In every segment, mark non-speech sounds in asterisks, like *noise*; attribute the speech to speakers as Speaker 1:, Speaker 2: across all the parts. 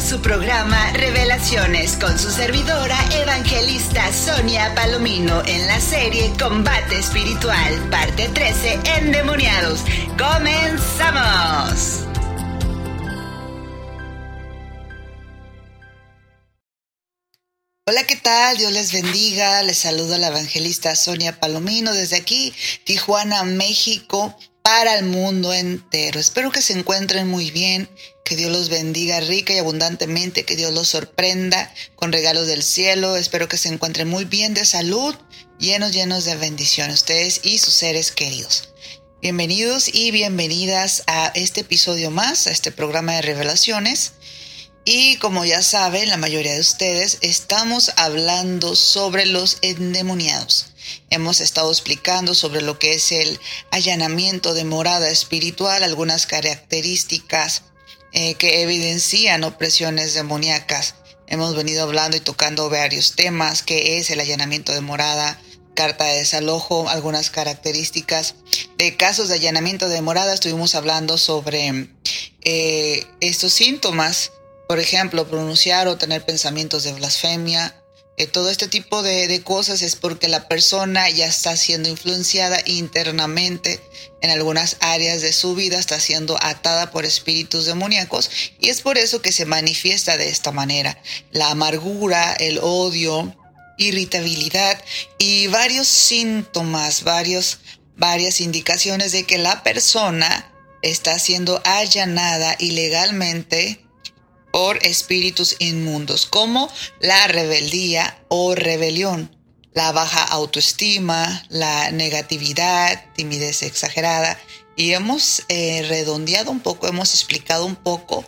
Speaker 1: su programa Revelaciones con su servidora evangelista Sonia Palomino en la serie Combate Espiritual, parte 13, Endemoniados. ¡Comenzamos! Hola, ¿qué tal? Dios les bendiga. Les saluda la evangelista Sonia Palomino desde aquí, Tijuana, México para el mundo entero. Espero que se encuentren muy bien, que Dios los bendiga rica y abundantemente, que Dios los sorprenda con regalos del cielo. Espero que se encuentren muy bien de salud, llenos, llenos de bendiciones, ustedes y sus seres queridos. Bienvenidos y bienvenidas a este episodio más, a este programa de revelaciones. Y como ya saben, la mayoría de ustedes estamos hablando sobre los endemoniados. Hemos estado explicando sobre lo que es el allanamiento de morada espiritual, algunas características eh, que evidencian opresiones demoníacas. Hemos venido hablando y tocando varios temas, que es el allanamiento de morada, carta de desalojo, algunas características de casos de allanamiento de morada. Estuvimos hablando sobre eh, estos síntomas, por ejemplo, pronunciar o tener pensamientos de blasfemia, todo este tipo de, cosas es porque la persona ya está siendo influenciada internamente en algunas áreas de su vida, está siendo atada por espíritus demoníacos y es por eso que se manifiesta de esta manera. La amargura, el odio, irritabilidad y varios síntomas, varios, varias indicaciones de que la persona está siendo allanada ilegalmente por espíritus inmundos, como la rebeldía o rebelión, la baja autoestima, la negatividad, timidez exagerada. Y hemos eh, redondeado un poco, hemos explicado un poco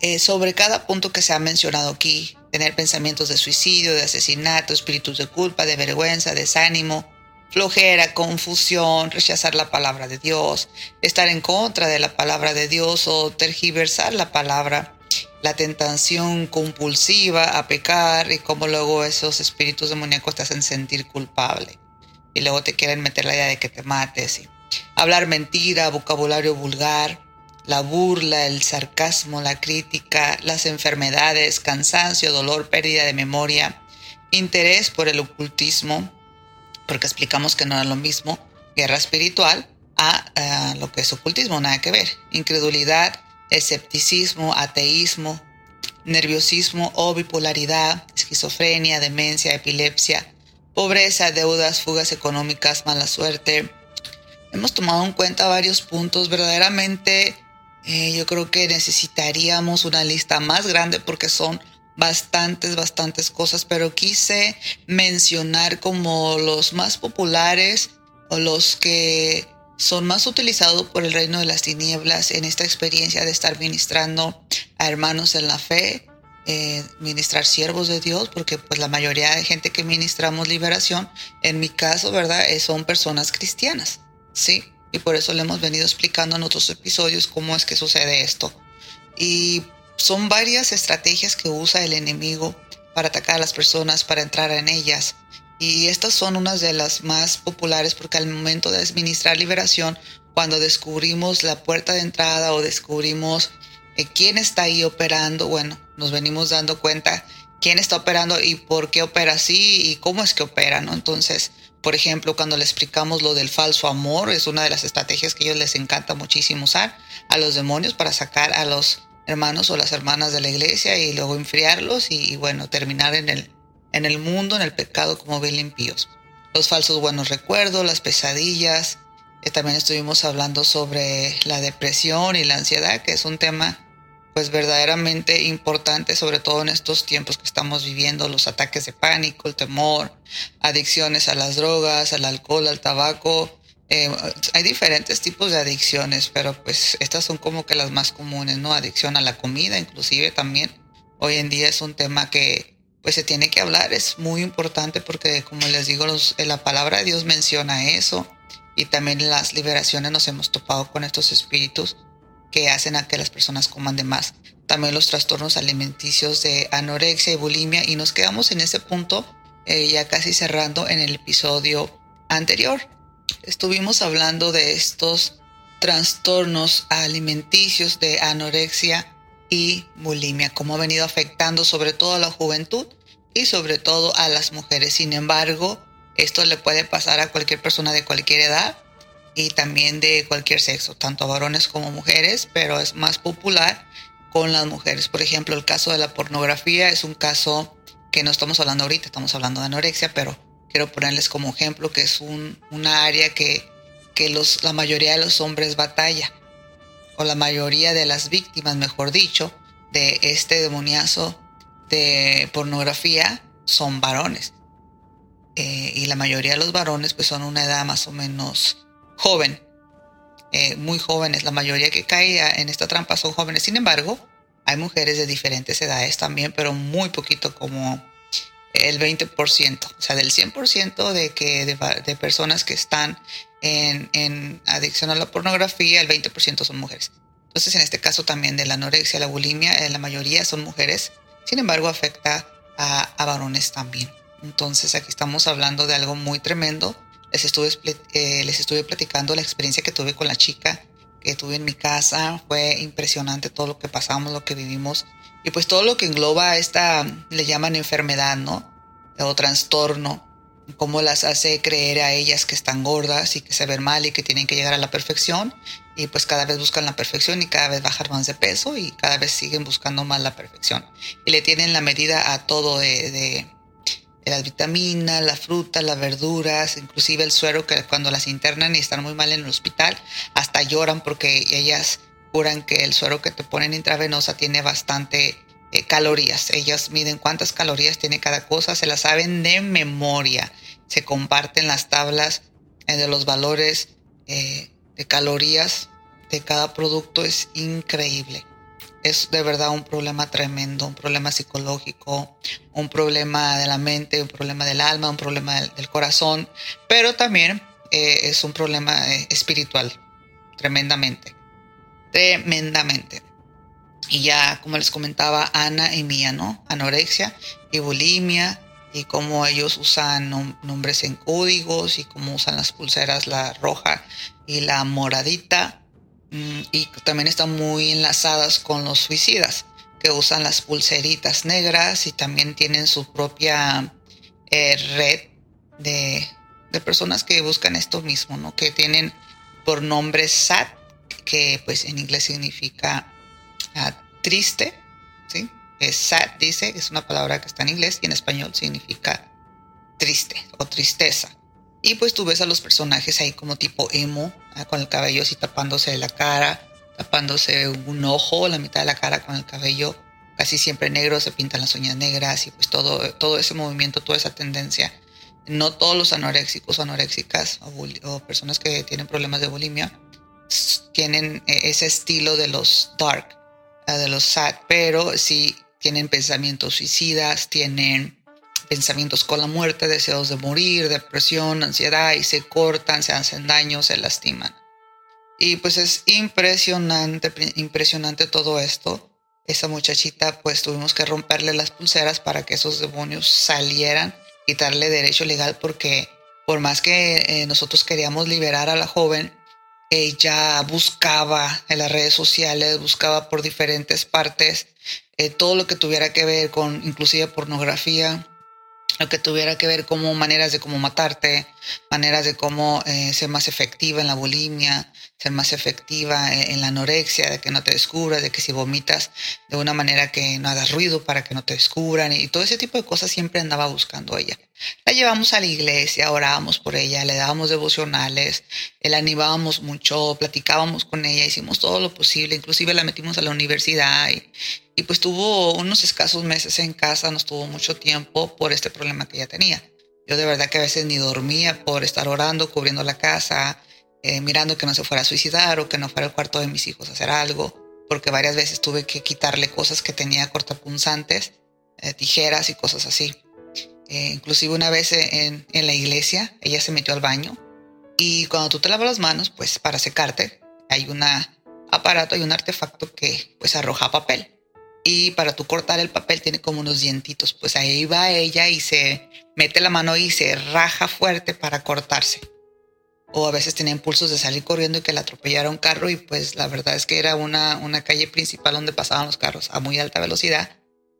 Speaker 1: eh, sobre cada punto que se ha mencionado aquí. Tener pensamientos de suicidio, de asesinato, espíritus de culpa, de vergüenza, desánimo, flojera, confusión, rechazar la palabra de Dios, estar en contra de la palabra de Dios o tergiversar la palabra la tentación compulsiva a pecar y cómo luego esos espíritus demoníacos te hacen sentir culpable y luego te quieren meter la idea de que te mates. Y hablar mentira, vocabulario vulgar, la burla, el sarcasmo, la crítica, las enfermedades, cansancio, dolor, pérdida de memoria, interés por el ocultismo, porque explicamos que no era lo mismo, guerra espiritual a, a lo que es ocultismo, nada que ver, incredulidad, escepticismo, ateísmo, nerviosismo o bipolaridad, esquizofrenia, demencia, epilepsia, pobreza, deudas, fugas económicas, mala suerte. Hemos tomado en cuenta varios puntos. Verdaderamente eh, yo creo que necesitaríamos una lista más grande porque son bastantes, bastantes cosas, pero quise mencionar como los más populares o los que son más utilizados por el reino de las tinieblas en esta experiencia de estar ministrando a hermanos en la fe, eh, ministrar siervos de Dios, porque pues la mayoría de gente que ministramos liberación, en mi caso, ¿verdad? Eh, son personas cristianas, ¿sí? Y por eso le hemos venido explicando en otros episodios cómo es que sucede esto. Y son varias estrategias que usa el enemigo para atacar a las personas, para entrar en ellas. Y estas son unas de las más populares porque al momento de administrar liberación, cuando descubrimos la puerta de entrada o descubrimos eh, quién está ahí operando, bueno, nos venimos dando cuenta quién está operando y por qué opera así y cómo es que opera, ¿no? Entonces, por ejemplo, cuando le explicamos lo del falso amor, es una de las estrategias que a ellos les encanta muchísimo usar a los demonios para sacar a los hermanos o las hermanas de la iglesia y luego enfriarlos y bueno, terminar en el en el mundo, en el pecado como bien limpios. Los falsos buenos recuerdos, las pesadillas. Eh, también estuvimos hablando sobre la depresión y la ansiedad, que es un tema pues verdaderamente importante, sobre todo en estos tiempos que estamos viviendo, los ataques de pánico, el temor, adicciones a las drogas, al alcohol, al tabaco. Eh, hay diferentes tipos de adicciones, pero pues estas son como que las más comunes, ¿no? Adicción a la comida, inclusive también. Hoy en día es un tema que pues se tiene que hablar, es muy importante porque como les digo, eh, la palabra de Dios menciona eso y también las liberaciones nos hemos topado con estos espíritus que hacen a que las personas coman de más. También los trastornos alimenticios de anorexia y bulimia y nos quedamos en ese punto eh, ya casi cerrando en el episodio anterior. Estuvimos hablando de estos trastornos alimenticios de anorexia y bulimia, cómo ha venido afectando sobre todo a la juventud y sobre todo a las mujeres. Sin embargo, esto le puede pasar a cualquier persona de cualquier edad y también de cualquier sexo, tanto varones como mujeres, pero es más popular con las mujeres. Por ejemplo, el caso de la pornografía es un caso que no estamos hablando ahorita, estamos hablando de anorexia, pero quiero ponerles como ejemplo que es un, una área que, que los, la mayoría de los hombres batalla, o la mayoría de las víctimas, mejor dicho, de este demoniazo de pornografía son varones. Eh, y la mayoría de los varones pues son una edad más o menos joven, eh, muy jóvenes. La mayoría que caía en esta trampa son jóvenes. Sin embargo, hay mujeres de diferentes edades también, pero muy poquito como el 20%, o sea, del 100% de, que, de, personas que están en, en, adicción a la pornografía, el 20% son mujeres. Entonces, en este caso también de la anorexia, la bulimia, eh, la mayoría son mujeres, sin embargo, afecta a, a varones también. Entonces, aquí estamos hablando de algo muy tremendo. Les estuve, eh, les estuve platicando la experiencia que tuve con la chica que tuve en mi casa. Fue impresionante todo lo que pasamos, lo que vivimos y pues todo lo que engloba esta, le llaman enfermedad, ¿no? O trastorno, cómo las hace creer a ellas que están gordas y que se ven mal y que tienen que llegar a la perfección. Y pues cada vez buscan la perfección y cada vez bajar más de peso y cada vez siguen buscando más la perfección. Y le tienen la medida a todo de, de, de las vitaminas, la fruta, las verduras, inclusive el suero que cuando las internan y están muy mal en el hospital hasta lloran porque ellas juran que el suero que te ponen intravenosa tiene bastante eh, calorías. Ellas miden cuántas calorías tiene cada cosa, se las saben de memoria. Se comparten las tablas eh, de los valores eh, de calorías de cada producto. Es increíble. Es de verdad un problema tremendo, un problema psicológico, un problema de la mente, un problema del alma, un problema del, corazón, pero también es un problema espiritual, tremendamente tremendamente. Y ya, como les comentaba, Ana y Mía, ¿no? Anorexia y bulimia, y cómo ellos usan nombres en códigos, y cómo usan las pulseras, la roja y la moradita. Mm, y también están muy enlazadas con los suicidas, que usan las pulseritas negras y también tienen su propia eh, red de, de personas que buscan esto mismo, ¿no? Que tienen por nombre SAT que pues en inglés significa triste, ¿sí? Es sad, dice, es una palabra que está en inglés y en español significa triste o tristeza. Y pues tú ves a los personajes ahí como tipo emo, ah, con el cabello así tapándose la cara, tapándose un ojo, la mitad de la cara con el cabello casi siempre negro, se pintan las uñas negras y pues todo, todo ese movimiento, toda esa tendencia. No todos los anoréxicos o anoréxicas o personas que tienen problemas de bulimia tienen eh, ese estilo de los dark, ah, de los sad, pero sí tienen pensamientos suicidas, tienen pensamientos con la muerte, deseos de morir, depresión, ansiedad y se cortan, se hacen daño, se lastiman. Y pues es impresionante, impresionante todo esto. Esa muchachita pues tuvimos que romperle las pulseras para que esos demonios salieran, quitarle derecho legal porque por más que eh, nosotros queríamos liberar a la joven, ella buscaba en las redes sociales, buscaba por diferentes partes eh, todo lo que tuviera que ver con inclusive pornografía, lo que tuviera que ver como maneras de cómo matarte, maneras de cómo eh, ser más efectiva en la bulimia, ser más efectiva en, la anorexia, de que no te descubras, de que si vomitas de una manera que no hagas ruido para que no te descubran y todo ese tipo de cosas siempre andaba buscando ella. La llevamos a la iglesia, orábamos por ella, le dábamos devocionales, la animábamos mucho, platicábamos con ella, hicimos todo lo posible, inclusive la metimos a la universidad y, y pues tuvo unos escasos meses en casa, no estuvo mucho tiempo por este problema que ella tenía. Yo de verdad que a veces ni dormía por estar orando, cubriendo la casa, eh, mirando que no se fuera a suicidar o que no fuera al cuarto de mis hijos a hacer algo, porque varias veces tuve que quitarle cosas que tenía cortapunzantes, eh, tijeras y cosas así. Eh, inclusive una vez en, en, la iglesia, ella se metió al baño y cuando tú te lavas las manos, pues para secarte, hay un aparato, hay un artefacto que pues arroja papel. Y para tú cortar el papel tiene como unos dientitos. Pues ahí va ella y se mete la mano y se raja fuerte para cortarse. O a veces tenía impulsos de salir corriendo y que la atropellara un carro y pues la verdad es que era una, una calle principal donde pasaban los carros a muy alta velocidad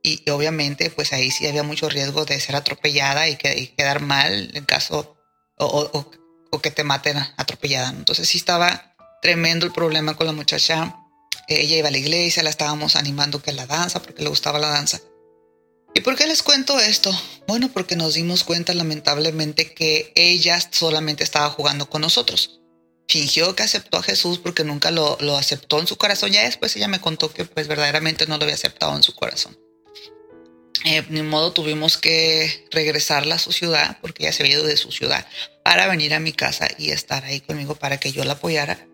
Speaker 1: y, obviamente pues ahí sí había mucho riesgo de ser atropellada y, que, quedar mal en caso o, o, que te maten atropellada. Entonces sí estaba tremendo el problema con la muchacha. Ella iba a la iglesia, la estábamos animando que la danza porque le gustaba la danza. ¿Y por qué les cuento esto? Bueno, porque nos dimos cuenta lamentablemente que ella solamente estaba jugando con nosotros. Fingió que aceptó a Jesús porque nunca lo, lo aceptó en su corazón. Ya después ella me contó que pues verdaderamente no lo había aceptado en su corazón. Eh, ni modo tuvimos que regresarla a su ciudad porque ella se había ido de su ciudad para venir a mi casa y estar ahí conmigo para que yo la apoyara.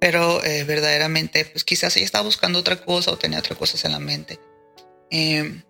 Speaker 1: Pero eh, verdaderamente, pues quizás ella estaba buscando otra cosa o tenía otras cosas en la mente. Eh,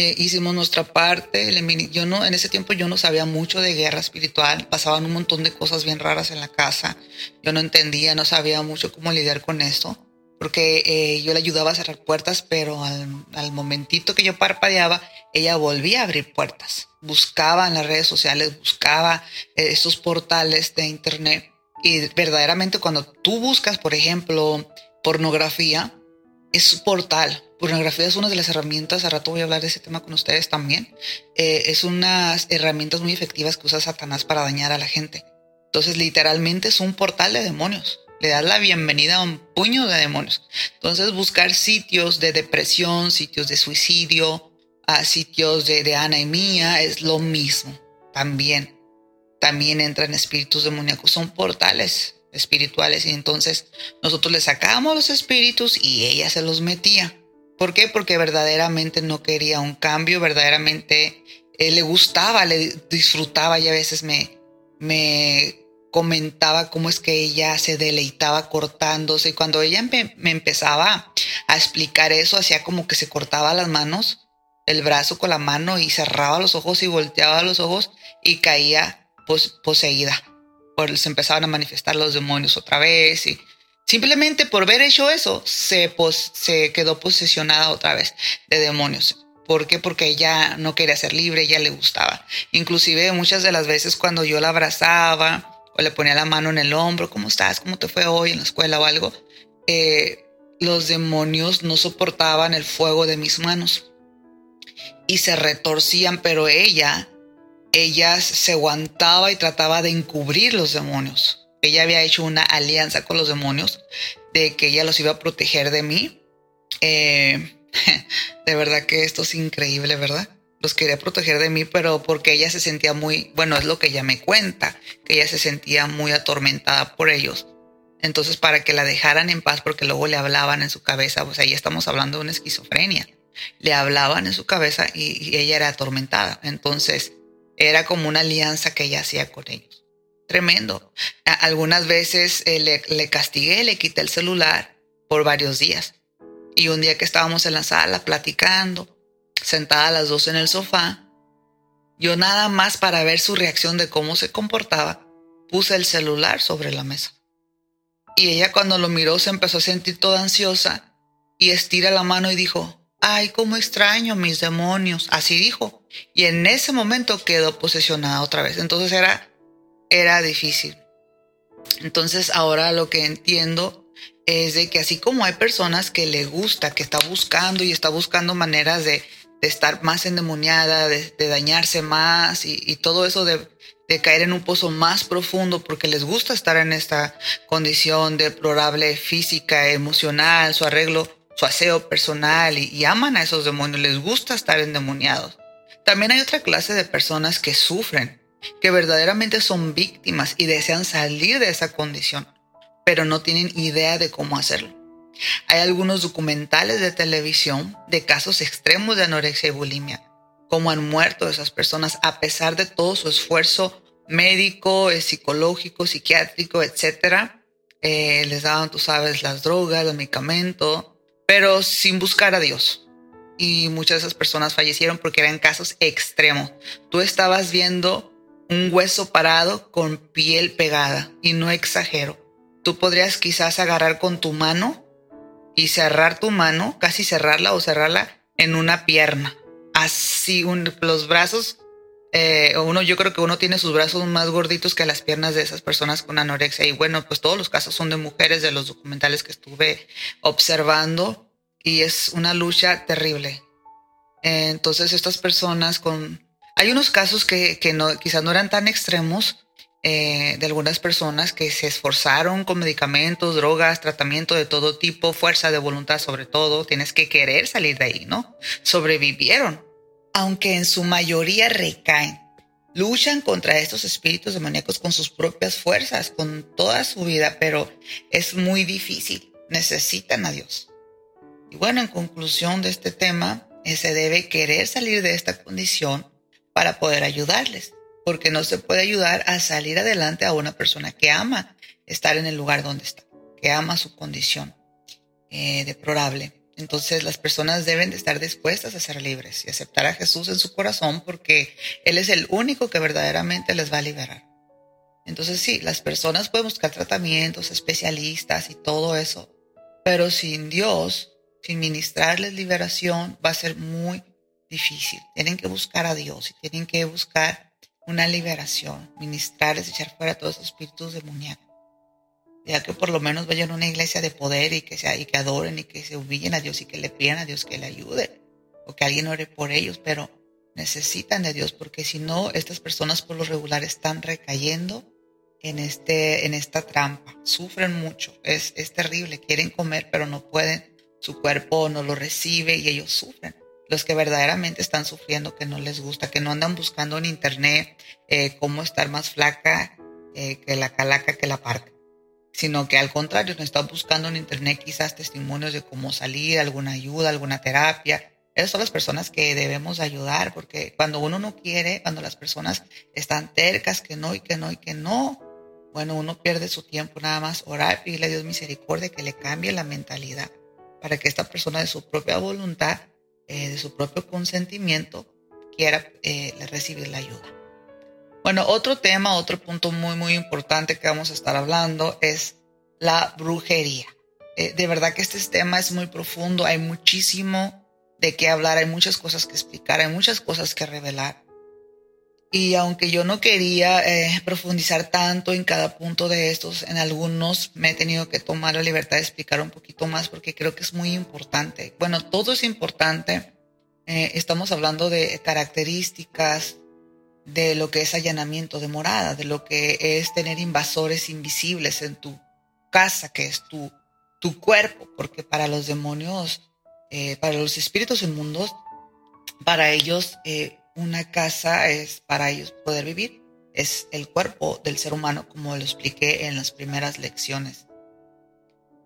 Speaker 1: eh, hicimos nuestra parte. Yo no, en ese tiempo yo no sabía mucho de guerra espiritual. Pasaban un montón de cosas bien raras en la casa. Yo no entendía, no sabía mucho cómo lidiar con esto. Porque eh, yo le ayudaba a cerrar puertas, pero al, momentito que yo parpadeaba, ella volvía a abrir puertas. Buscaba en las redes sociales, buscaba eh, esos portales de internet. Y verdaderamente cuando tú buscas, por ejemplo, pornografía, es portal. Pornografía es una de las herramientas, a rato voy a hablar de ese tema con ustedes también. Eh, es unas herramientas muy efectivas que usa Satanás para dañar a la gente. Entonces, literalmente es un portal de demonios. Le das la bienvenida a un puño de demonios. Entonces, buscar sitios de depresión, sitios de suicidio, a sitios de, de Mía, es lo mismo. También, también entran espíritus demoníacos. Son portales espirituales y entonces nosotros le sacábamos los espíritus y ella se los metía. ¿Por qué? Porque verdaderamente no quería un cambio, verdaderamente eh, le gustaba, le disfrutaba y a veces me, me comentaba cómo es que ella se deleitaba cortándose y cuando ella me empezaba a explicar eso, hacía como que se cortaba las manos, el brazo con la mano y cerraba los ojos y volteaba los ojos y caía poseída se empezaban a manifestar los demonios otra vez y simplemente por ver hecho eso se, se quedó posesionada otra vez de demonios. ¿Por qué? Porque ella no quería ser libre, ella le gustaba. Inclusive muchas de las veces cuando yo la abrazaba o le ponía la mano en el hombro, ¿cómo estás? ¿Cómo te fue hoy en la escuela o algo? Eh, los demonios no soportaban el fuego de mis manos y se retorcían, pero ella ella se aguantaba y trataba de encubrir los demonios. Ella había hecho una alianza con los demonios de que ella los iba a proteger de mí. Eh, *laughs* de verdad que esto es increíble, ¿verdad? Los quería proteger de mí, pero porque ella se sentía muy, bueno, es lo que ella me cuenta, que ella se sentía muy atormentada por ellos. Entonces, para que la dejaran en paz, porque luego le hablaban en su cabeza, pues ahí estamos hablando de una esquizofrenia. Le hablaban en su cabeza y ella era atormentada. Entonces, era como una alianza que ella hacía con ellos. Tremendo. Algunas veces eh, le, le castigué, le quité el celular por varios días. Y un día que estábamos en la sala platicando, sentada las dos en el sofá, yo nada más para ver su reacción de cómo se comportaba, puse el celular sobre la mesa. Y ella cuando lo miró se empezó a sentir toda ansiosa y estira la mano y dijo, ay, cómo extraño mis demonios, así dijo. Y en ese momento quedó posesionada otra vez. Entonces era, era difícil. Entonces ahora lo que entiendo es de que así como hay personas que le gusta, que está buscando y está buscando maneras de, estar más endemoniada, de, dañarse más y, todo eso de, de, caer en un pozo más profundo porque les gusta estar en esta condición deplorable física, emocional, su arreglo su aseo personal y, aman a esos demonios, les gusta estar endemoniados. También hay otra clase de personas que sufren, que verdaderamente son víctimas y desean salir de esa condición, pero no tienen idea de cómo hacerlo. Hay algunos documentales de televisión de casos extremos de anorexia y bulimia, cómo han muerto esas personas a pesar de todo su esfuerzo médico, eh, psicológico, psiquiátrico, etc. Eh, les daban, tú sabes, las drogas, los medicamentos, pero sin buscar a Dios. Y muchas de esas personas fallecieron porque eran casos extremos. Tú estabas viendo un hueso parado con piel pegada, y no exagero. Tú podrías quizás agarrar con tu mano y cerrar tu mano, casi cerrarla o cerrarla en una pierna. Así, los brazos Eh, uno, yo creo que uno tiene sus brazos más gorditos que las piernas de esas personas con anorexia. Y bueno, pues todos los casos son de mujeres de los documentales que estuve observando y es una lucha terrible. entonces estas personas con... Hay unos casos que, que no, quizás no eran tan extremos, eh, de algunas personas que se esforzaron con medicamentos, drogas, tratamiento de todo tipo, fuerza de voluntad sobre todo, tienes que querer salir de ahí, ¿no? Sobrevivieron, aunque en su mayoría recaen. Luchan contra estos espíritus demoníacos con sus propias fuerzas, con toda su vida, pero es muy difícil. Necesitan a Dios. Y bueno, en conclusión de este tema, eh, se debe querer salir de esta condición para poder ayudarles porque no se puede ayudar a salir adelante a una persona que ama estar en el lugar donde está, que ama su condición eh, deplorable. Entonces las personas deben de estar dispuestas a ser libres y aceptar a Jesús en su corazón porque Él es el único que verdaderamente les va a liberar. Entonces sí, las personas pueden buscar tratamientos, especialistas y todo eso, pero sin Dios, sin ministrarles liberación, va a ser muy difícil. Tienen que buscar a Dios y tienen que buscar una liberación, ministrarles, echar fuera todos esos espíritus demoníacos. Ya que por lo menos vayan a una iglesia de poder y que, sea, y que adoren y que se humillen a Dios y que le pidan a Dios que le ayude o que alguien ore por ellos, pero necesitan de Dios porque si no, estas personas por lo regular están recayendo en, este, en esta trampa, sufren mucho, es, es terrible, quieren comer pero no pueden, su cuerpo no lo recibe y ellos sufren los que verdaderamente están sufriendo, que no les gusta, que no andan buscando en internet eh, cómo estar más flaca eh, que la calaca, que la parca, sino que al contrario, no están buscando en internet quizás testimonios de cómo salir, alguna ayuda, alguna terapia. Esas son las personas que debemos ayudar, porque cuando uno no quiere, cuando las personas están tercas, que no y que no y que no, bueno, uno pierde su tiempo nada más orar, pedirle a Dios misericordia que le cambie la mentalidad para que esta persona de su propia voluntad eh, de su propio consentimiento, quiera eh, recibir la ayuda. Bueno, otro tema, otro punto muy, muy importante que vamos a estar hablando es la brujería. Eh, de verdad que este tema es muy profundo, hay muchísimo de qué hablar, hay muchas cosas que explicar, hay muchas cosas que revelar. Y aunque yo no quería eh, profundizar tanto en cada punto de estos, en algunos me he tenido que tomar la libertad de explicar un poquito más porque creo que es muy importante. Bueno, todo es importante. Eh, estamos hablando de características de lo que es allanamiento de morada, de lo que es tener invasores invisibles en tu casa, que es tu, tu cuerpo, porque para los demonios, eh, para los espíritus inmundos, para ellos una casa es para ellos poder vivir. Es el cuerpo del ser humano, como lo expliqué en las primeras lecciones.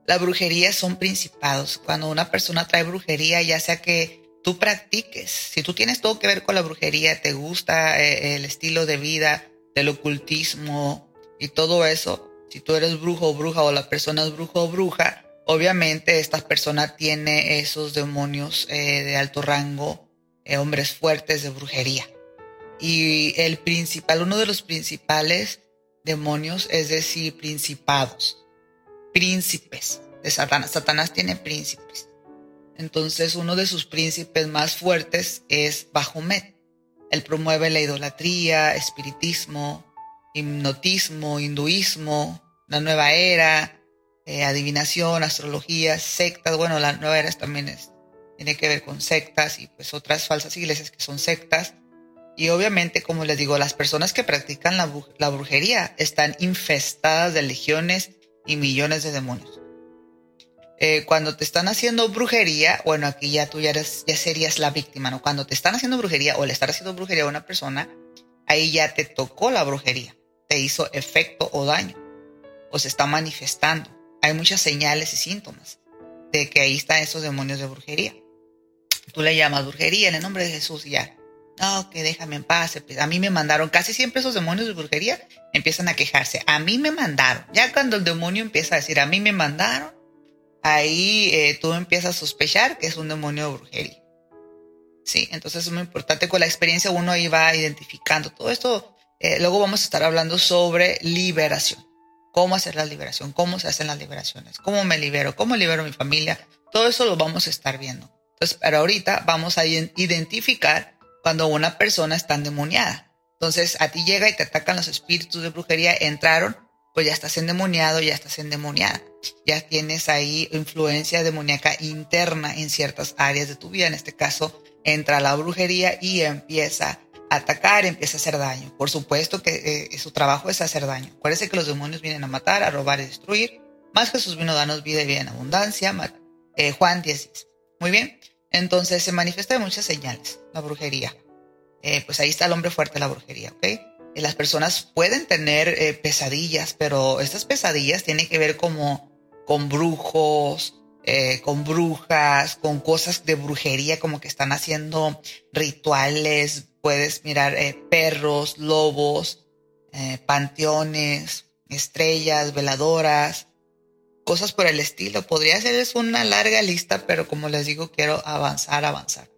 Speaker 1: La brujería son principados. Cuando una persona trae brujería, ya sea que tú practiques, si tú tienes todo que ver con la brujería, te gusta eh, el estilo de vida, del ocultismo y todo eso, si tú eres brujo o bruja o la persona es brujo o bruja, obviamente esta persona tiene esos demonios eh, de alto rango eh, hombres fuertes de brujería. Y el principal, uno de los principales demonios, es decir, principados, príncipes de Satanás. Satanás tiene príncipes. Entonces, uno de sus príncipes más fuertes es Bajomet. Él promueve la idolatría, espiritismo, hipnotismo, hinduismo, la nueva era, eh, adivinación, astrología, sectas. Bueno, la nueva era también es tiene que ver con sectas y pues otras falsas iglesias que son sectas. Y obviamente, como les digo, las personas que practican la, brujería están infestadas de legiones y millones de demonios. Eh, cuando te están haciendo brujería, bueno, aquí ya tú ya, ya serías la víctima, ¿no? Cuando te están haciendo brujería o le están haciendo brujería a una persona, ahí ya te tocó la brujería, te hizo efecto o daño, o se está manifestando. Hay muchas señales y síntomas de que ahí están esos demonios de brujería. Tú le llamas brujería en el nombre de Jesús y ya. No, que déjame en paz. A mí me mandaron. Casi siempre esos demonios de brujería empiezan a quejarse. A mí me mandaron. Ya cuando el demonio empieza a decir, a mí me mandaron, ahí eh, tú empiezas a sospechar que es un demonio de brujería. Sí, entonces es muy importante. Con la experiencia uno ahí va identificando todo esto. Eh, luego vamos a estar hablando sobre liberación. Cómo hacer la liberación, cómo se hacen las liberaciones, cómo me libero, cómo libero a mi familia. Todo eso lo vamos a estar viendo. Entonces, pero ahorita vamos a identificar cuando una persona está endemoniada. Entonces a ti llega y te atacan los espíritus de brujería, entraron, pues ya estás endemoniado, ya estás endemoniada. Ya tienes ahí influencia demoníaca interna en ciertas áreas de tu vida. En este caso, entra la brujería y empieza a atacar, empieza a hacer daño. Por supuesto que eh, su trabajo es hacer daño. Acuérdense que los demonios vienen a matar, a robar y destruir. Más Jesús vino a darnos vida y vida en abundancia. Eh, Juan 10. Muy bien. Entonces se manifiesta de muchas señales la brujería. Eh, pues ahí está el hombre fuerte la brujería, ¿ok? Y las personas pueden tener eh, pesadillas, pero estas pesadillas tienen que ver como con brujos, eh, con brujas, con cosas de brujería, como que están haciendo rituales. Puedes mirar perros, lobos, panteones, estrellas, veladoras, cosas por el estilo. Podría ser una larga lista, pero como les digo, quiero avanzar, avanzar.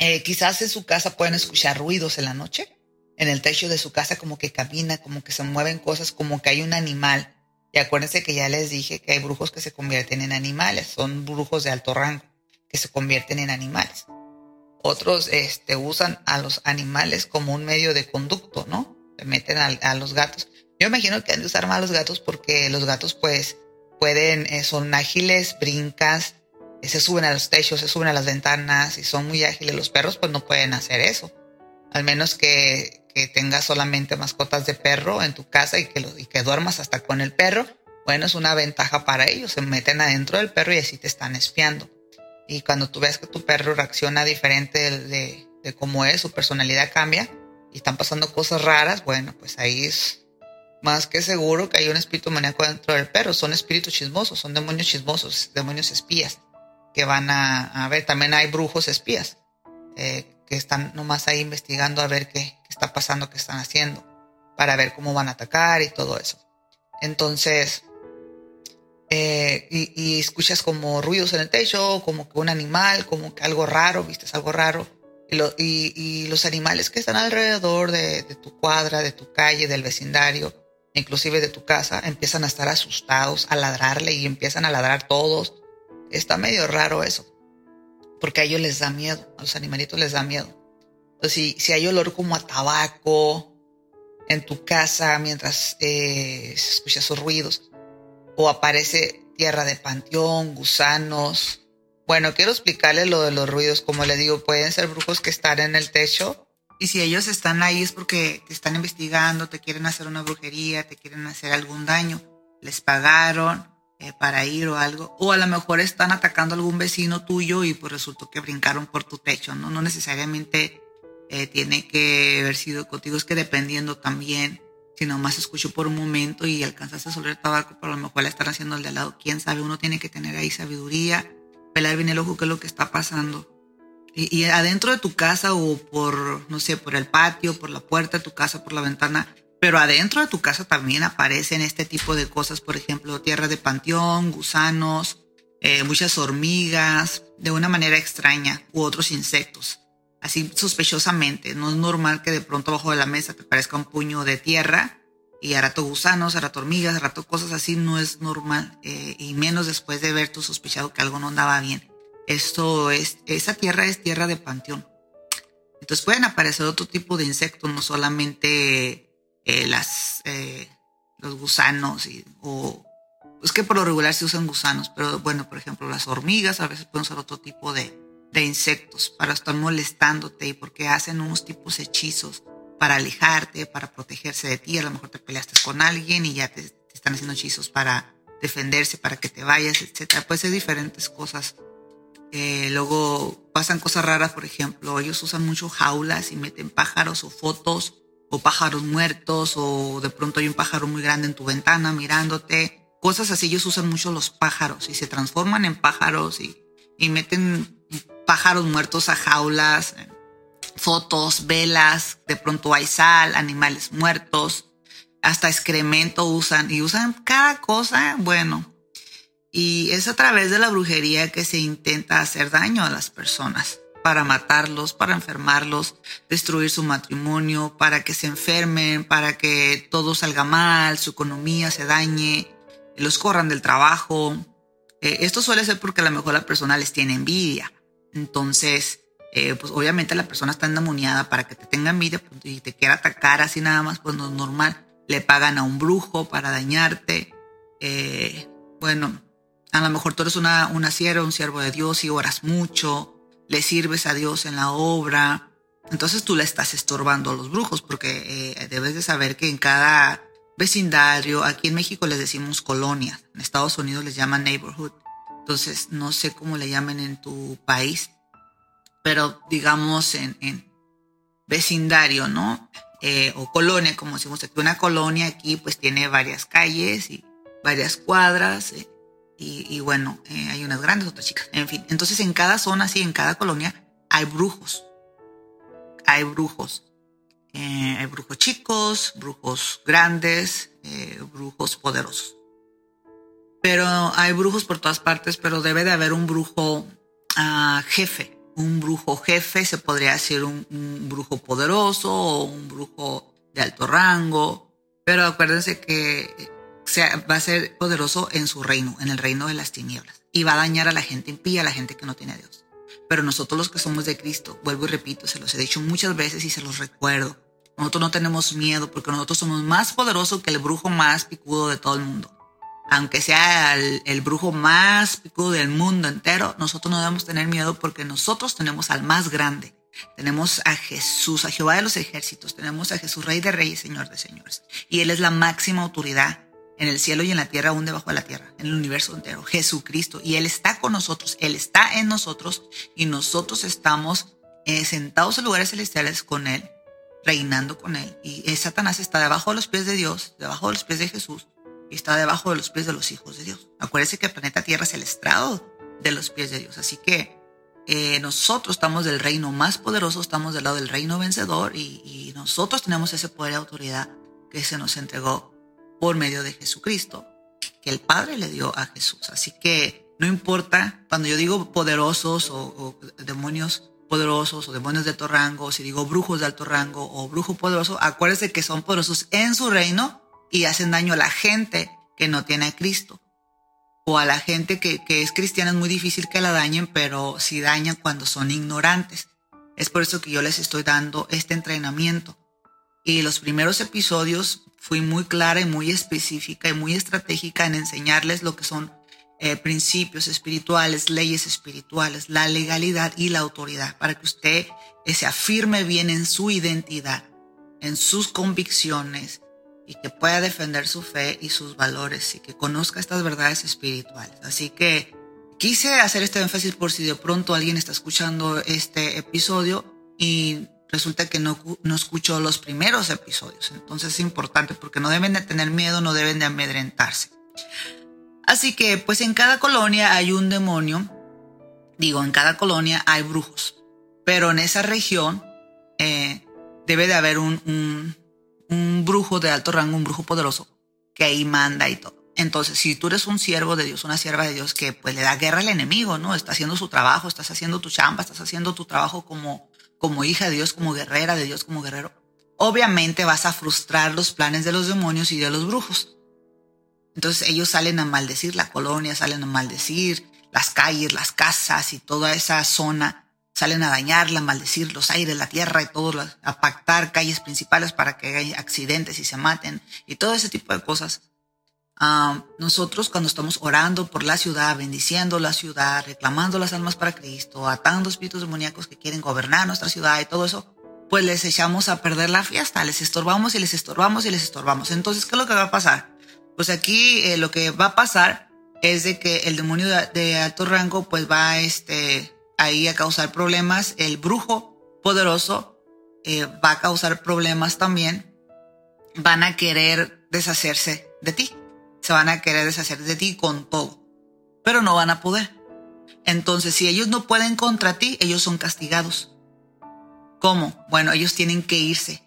Speaker 1: Eh, quizás en su casa pueden escuchar ruidos en la noche, en el techo de su casa como que camina, como que se mueven cosas, como que hay un animal. Y acuérdense que ya les dije que hay brujos que se convierten en animales, son brujos de alto rango que se convierten en animales. Otros este, usan a los animales como un medio de conducto, ¿no? Se meten a, los gatos. Yo imagino que han de usar más los gatos porque los gatos pues pueden, eh, son ágiles, brincas, se suben a los techos, se suben a las ventanas y son muy ágiles. Los perros pues no pueden hacer eso. Al menos que, que tengas solamente mascotas de perro en tu casa y que, y que duermas hasta con el perro. Bueno, es una ventaja para ellos. Se meten adentro del perro y así te están espiando. Y cuando tú ves que tu perro reacciona diferente de, de, cómo es, su personalidad cambia y están pasando cosas raras, bueno, pues ahí es más que seguro que hay un espíritu maníaco dentro del perro. Son espíritus chismosos, son demonios chismosos, demonios espías que van a, ver. También hay brujos espías eh, que están nomás ahí investigando a ver qué, está pasando, qué están haciendo, para ver cómo van a atacar y todo eso. Entonces, eh, y, escuchas como ruidos en el techo, como que un animal, como que algo raro, viste, algo raro. Y, los animales que están alrededor de, de, tu cuadra, de tu calle, del vecindario, inclusive de tu casa, empiezan a estar asustados, a ladrarle y empiezan a ladrar todos Está medio raro eso, porque a ellos les da miedo, a los animalitos les da miedo. Entonces, si, si hay olor como a tabaco en tu casa mientras eh, se escuchan esos ruidos, o aparece tierra de panteón, gusanos. Bueno, quiero explicarles lo de los ruidos. Como les digo, pueden ser brujos que están en el techo. Y si ellos están ahí es porque te están investigando, te quieren hacer una brujería, te quieren hacer algún daño. Les pagaron eh, para ir o algo. O a lo mejor están atacando a algún vecino tuyo y pues resultó que brincaron por tu techo, ¿no? No necesariamente eh, tiene que haber sido contigo, es que dependiendo también, si nomás escuchó por un momento y alcanzaste a soler tabaco, pero lo mejor la están haciendo al de al lado, quién sabe, uno tiene que tener ahí sabiduría, pelar bien el ojo qué es lo que está pasando. Y, adentro de tu casa o por, no sé, por el patio, por la puerta de tu casa, por la ventana, pero adentro de tu casa también aparecen este tipo de cosas, por ejemplo, tierra de panteón, gusanos, eh, muchas hormigas, de una manera extraña, u otros insectos. Así sospechosamente, no es normal que de pronto abajo de la mesa te parezca un puño de tierra y a gusanos, a hormigas, a rato cosas así, no es normal, eh, y menos después de haber tú sospechado que algo no andaba bien. Esto es, esa tierra es tierra de panteón. Entonces pueden aparecer otro tipo de insectos, no solamente eh, las, eh, los gusanos y, o es que por lo regular se usan gusanos, pero bueno, por ejemplo, las hormigas a veces pueden usar otro tipo de, de insectos para estar molestándote y porque hacen unos tipos hechizos para alejarte, para protegerse de ti. A lo mejor te peleaste con alguien y ya te, están haciendo hechizos para defenderse, para que te vayas, etcétera. Puede ser diferentes cosas. Eh, luego pasan cosas raras, por ejemplo, ellos usan mucho jaulas y meten pájaros o fotos o pájaros muertos, o de pronto hay un pájaro muy grande en tu ventana mirándote. Cosas así, ellos usan mucho los pájaros y se transforman en pájaros y, y meten pájaros muertos a jaulas, fotos, velas, de pronto hay sal, animales muertos, hasta excremento usan y usan cada cosa, bueno. Y es a través de la brujería que se intenta hacer daño a las personas para matarlos, para enfermarlos, destruir su matrimonio, para que se enfermen, para que todo salga mal, su economía se dañe, los corran del trabajo. Eh, esto suele ser porque a lo mejor la persona les tiene envidia. Entonces, eh, pues obviamente la persona está endemoniada para que te tenga envidia pues, y te quiera atacar así nada más, pues no es normal. Le pagan a un brujo para dañarte. Eh, bueno, a lo mejor tú eres una, una sierva, un siervo de Dios y oras mucho, le sirves a Dios en la obra. Entonces tú le estás estorbando a los brujos porque eh, debes de saber que en cada vecindario, aquí en México les decimos colonia, en Estados Unidos les llaman neighborhood. Entonces no sé cómo le llamen en tu país, pero digamos en, vecindario, ¿no? Eh, o colonia, como decimos aquí, una colonia aquí pues tiene varias calles y varias cuadras eh, y, bueno, eh, hay unas grandes, otras chicas, en fin. Entonces en cada zona, sí, en cada colonia hay brujos, hay brujos. hay brujos chicos, brujos grandes, brujos poderosos. Pero hay brujos por todas partes, pero debe de haber un brujo ah, jefe un brujo jefe se podría decir un, brujo poderoso o un brujo de alto rango, pero acuérdense que va a ser poderoso en su reino, en el reino de las tinieblas, y va a dañar a la gente impía, a la gente que no tiene a Dios. Pero nosotros los que somos de Cristo, vuelvo y repito, se los he dicho muchas veces y se los recuerdo, nosotros no tenemos miedo porque nosotros somos más poderosos que el brujo más picudo de todo el mundo aunque sea el, brujo más picudo del mundo entero, nosotros no debemos tener miedo porque nosotros tenemos al más grande. Tenemos a Jesús, a Jehová de los ejércitos, tenemos a Jesús, Rey de Reyes, Señor de Señores. Y Él es la máxima autoridad en el cielo y en la tierra, aún debajo de la tierra, en el universo entero, Jesucristo. Y Él está con nosotros, Él está en nosotros y nosotros estamos eh, sentados en lugares celestiales con Él, reinando con Él. Y Satanás está debajo de los pies de Dios, debajo de los pies de Jesús está debajo de los pies de los hijos de Dios. Acuérdense que el planeta Tierra es el estrado de los pies de Dios. Así que eh, nosotros estamos del reino más poderoso, estamos del lado del reino vencedor y, y nosotros tenemos ese poder y autoridad que se nos entregó por medio de Jesucristo, que el Padre le dio a Jesús. Así que no importa, cuando yo digo poderosos o, demonios poderosos o demonios de alto rango, si digo brujos de alto rango o brujo poderoso, acuérdense que son poderosos en su reino y hacen daño a la gente que no tiene a Cristo. O a la gente que, es cristiana es muy difícil que la dañen, pero sí dañan cuando son ignorantes. Es por eso que yo les estoy dando este entrenamiento. Y los primeros episodios fui muy clara y muy específica y muy estratégica en enseñarles lo que son eh, principios espirituales, leyes espirituales, la legalidad y la autoridad, para que usted eh, se afirme bien en su identidad, en sus convicciones, y que pueda defender su fe y sus valores y que conozca estas verdades espirituales. Así que quise hacer este énfasis por si de pronto alguien está escuchando este episodio y resulta que no, no escuchó los primeros episodios. Entonces es importante porque no deben de tener miedo, no deben de amedrentarse. Así que pues en cada colonia hay un demonio, digo, en cada colonia hay brujos, pero en esa región eh, debe de haber un un brujo de alto rango, un brujo poderoso, que ahí manda y todo. Entonces, si tú eres un siervo de Dios, una sierva de Dios que pues le da guerra al enemigo, ¿no? Está haciendo su trabajo, estás haciendo tu chamba, estás haciendo tu trabajo como, como hija de Dios, como guerrera de Dios, como guerrero. Obviamente vas a frustrar los planes de los demonios y de los brujos. Entonces ellos salen a maldecir la colonia, salen a maldecir las calles, las casas y toda esa zona salen a dañarla, a maldecir los aires, la tierra y todo, a pactar calles principales para que haya accidentes y se maten y todo ese tipo de cosas. Ah, nosotros cuando estamos orando por la ciudad, bendiciendo la ciudad, reclamando las almas para Cristo, atando espíritus demoníacos que quieren gobernar nuestra ciudad y todo eso, pues les echamos a perder la fiesta, les estorbamos y les estorbamos y les estorbamos. Entonces, ¿qué es lo que va a pasar? Pues aquí eh, lo que va a pasar es de que el demonio de, alto rango pues va este, ahí a causar problemas. El brujo poderoso eh, va a causar problemas también. Van a querer deshacerse de ti. Se van a querer deshacer de ti con todo. Pero no van a poder. Entonces, si ellos no pueden contra ti, ellos son castigados. ¿Cómo? Bueno, ellos tienen que irse.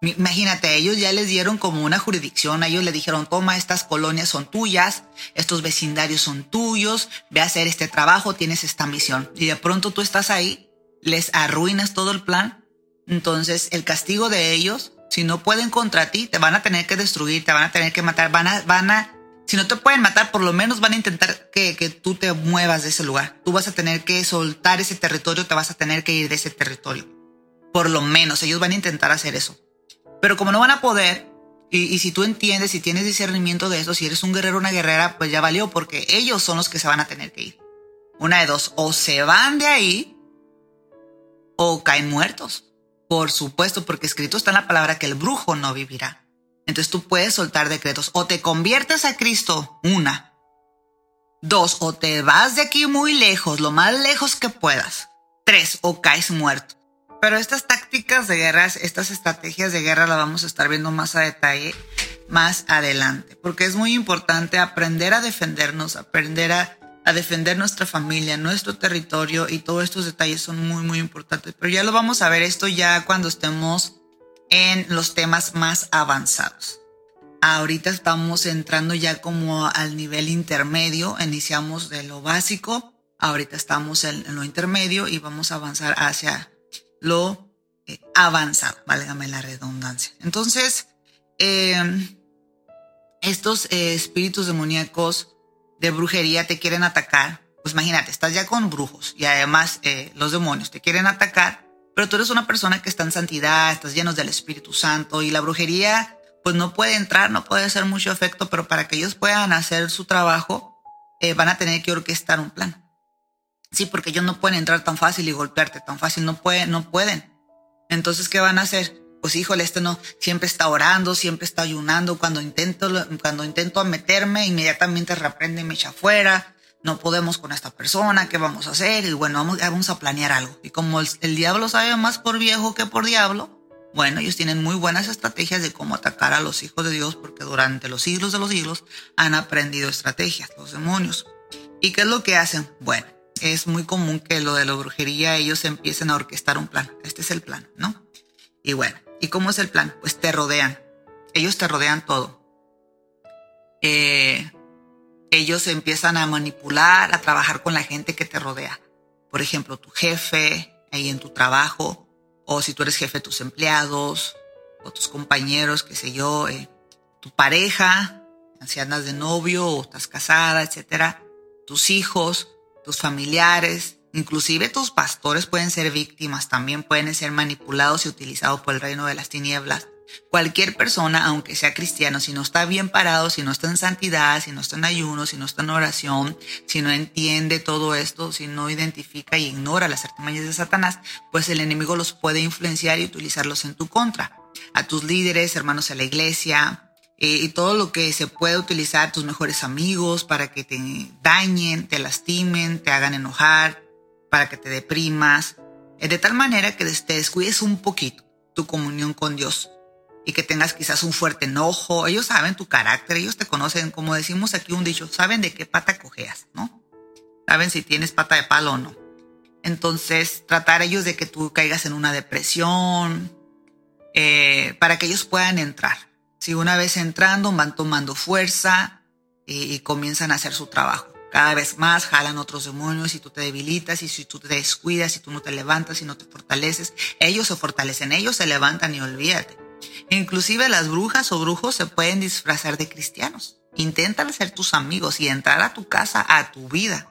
Speaker 1: Imagínate, ellos ya les dieron como una jurisdicción, ellos le dijeron, toma, estas colonias son tuyas, estos vecindarios son tuyos, ve a hacer este trabajo, tienes esta misión. Y de pronto tú estás ahí, les arruinas todo el plan. Entonces el castigo de ellos, si no pueden contra ti, te van a tener que destruir, te van a tener que matar, van a, van a si no te pueden matar, por lo menos van a intentar que, que, tú te muevas de ese lugar. Tú vas a tener que soltar ese territorio, te vas a tener que ir de ese territorio. Por lo menos, ellos van a intentar hacer eso. Pero como no van a poder, y, y si tú entiendes, si tienes discernimiento de eso, si eres un guerrero o una guerrera, pues ya valió, porque ellos son los que se van a tener que ir. Una de dos, o se van de ahí, o caen muertos. Por supuesto, porque escrito está en la palabra que el brujo no vivirá. Entonces tú puedes soltar decretos. O te conviertes a Cristo, una. Dos, o te vas de aquí muy lejos, lo más lejos que puedas. Tres, o caes muerto. Pero estas tácticas de guerra, estas estrategias de guerra las vamos a estar viendo más a detalle más adelante, porque es muy importante aprender a defendernos, aprender a, a defender nuestra familia, nuestro territorio y todos estos detalles son muy, muy importantes. Pero ya lo vamos a ver esto ya cuando estemos en los temas más avanzados. Ahorita estamos entrando ya como al nivel intermedio, iniciamos de lo básico, ahorita estamos en, lo intermedio y vamos a avanzar hacia lo eh, avanzado, válgame la redundancia. Entonces, eh, estos eh, espíritus demoníacos de brujería te quieren atacar, pues imagínate, estás ya con brujos y además eh, los demonios te quieren atacar pero tú eres una persona que está en santidad, estás lleno del Espíritu Santo y la brujería pues no puede entrar, no puede hacer mucho efecto, pero para que ellos puedan hacer su trabajo eh, van a tener que orquestar un plan. Sí, porque ellos no pueden entrar tan fácil y golpearte tan fácil, no pueden, no pueden. Entonces, ¿qué van a hacer? Pues híjole, este no, siempre está orando, siempre está ayunando. Cuando intento, cuando intento meterme, inmediatamente reprende y me echa afuera no podemos con esta persona, ¿qué vamos a hacer? Y bueno, vamos, vamos a planear algo. Y como el, el, diablo sabe más por viejo que por diablo, bueno, ellos tienen muy buenas estrategias de cómo atacar a los hijos de Dios porque durante los siglos de los siglos han aprendido estrategias, los demonios. ¿Y qué es lo que hacen? Bueno, es muy común que lo de la brujería ellos empiecen a orquestar un plan. Este es el plan, ¿no? Y bueno, ¿y cómo es el plan? Pues te rodean. Ellos te rodean todo. Eh, ellos empiezan a manipular, a trabajar con la gente que te rodea. Por ejemplo, tu jefe ahí en tu trabajo, o si tú eres jefe, tus empleados, o tus compañeros, qué sé yo, eh, tu pareja, si andas de novio o estás casada, etcétera, tus hijos, tus familiares, inclusive tus pastores pueden ser víctimas, también pueden ser manipulados y utilizados por el reino de las tinieblas Cualquier persona, aunque sea cristiano, si no está bien parado, si no está en santidad, si no está en ayuno, si no está en oración, si no entiende todo esto, si no identifica y ignora las artimañas de Satanás, pues el enemigo los puede influenciar y utilizarlos en tu contra. A tus líderes, hermanos a la iglesia, eh, y todo lo que se puede utilizar, tus mejores amigos, para que te dañen, te lastimen, te hagan enojar, para que te deprimas, eh, de tal manera que te descuides un poquito tu comunión con Dios y que tengas quizás un fuerte enojo. Ellos saben tu carácter, ellos te conocen, como decimos aquí un dicho, saben de qué pata cojeas, ¿no? Saben si tienes pata de palo o no. Entonces, tratar ellos de que tú caigas en una depresión, eh, para que ellos puedan entrar. Si una vez entrando van tomando fuerza y, y comienzan a hacer su trabajo. Cada vez más jalan otros demonios y tú te debilitas y si tú te descuidas y tú no te levantas y no te fortaleces, ellos se fortalecen, ellos se levantan y olvídate. Inclusive las brujas o brujos se pueden disfrazar de cristianos. Intentan ser tus amigos y entrar a tu casa, a tu vida.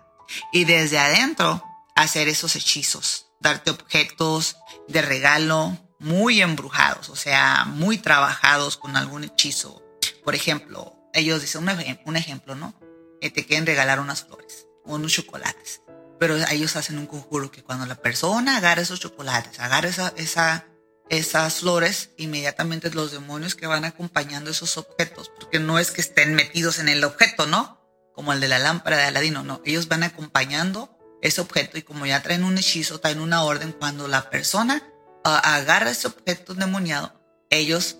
Speaker 1: Y desde adentro hacer esos hechizos, darte objetos de regalo muy embrujados, o sea, muy trabajados con algún hechizo. Por ejemplo, ellos dicen un, ejemplo, ¿no? Te quieren regalar unas flores o unos chocolates. Pero ellos hacen un conjuro que cuando la persona agarra esos chocolates, agarra esa, esa esas flores, inmediatamente los demonios que van acompañando esos objetos, porque no es que estén metidos en el objeto, ¿no? Como el de la lámpara de Aladino, no, ellos van acompañando ese objeto y como ya traen un hechizo, traen una orden, cuando la persona agarra ese objeto demoniado, ellos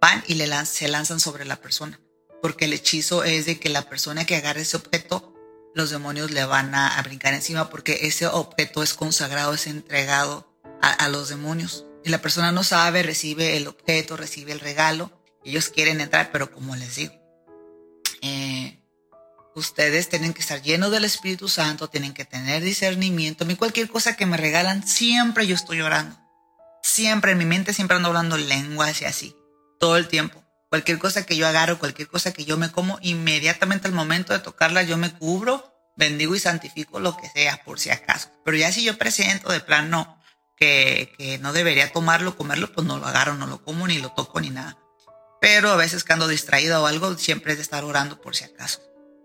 Speaker 1: van y le se lanzan sobre la persona, porque el hechizo es de que la persona que agarre ese objeto, los demonios le van a, brincar encima porque ese objeto es consagrado, es entregado a los demonios y la persona no sabe, recibe el objeto, recibe el regalo. Ellos quieren entrar, pero como les digo, eh, ustedes tienen que estar llenos del Espíritu Santo, tienen que tener discernimiento. A mí cualquier cosa que me regalan, siempre yo estoy orando. Siempre en mi mente, siempre ando hablando lenguas y así, todo el tiempo. Cualquier cosa que yo agarro, cualquier cosa que yo me como, inmediatamente al momento de tocarla yo me cubro, bendigo y santifico lo que sea por si acaso. Pero ya si yo presento de plan no, que, que no debería tomarlo, comerlo, pues no lo agarro, no lo como, ni lo toco, ni nada. Pero a veces que ando distraído o algo, siempre es de estar orando por si acaso.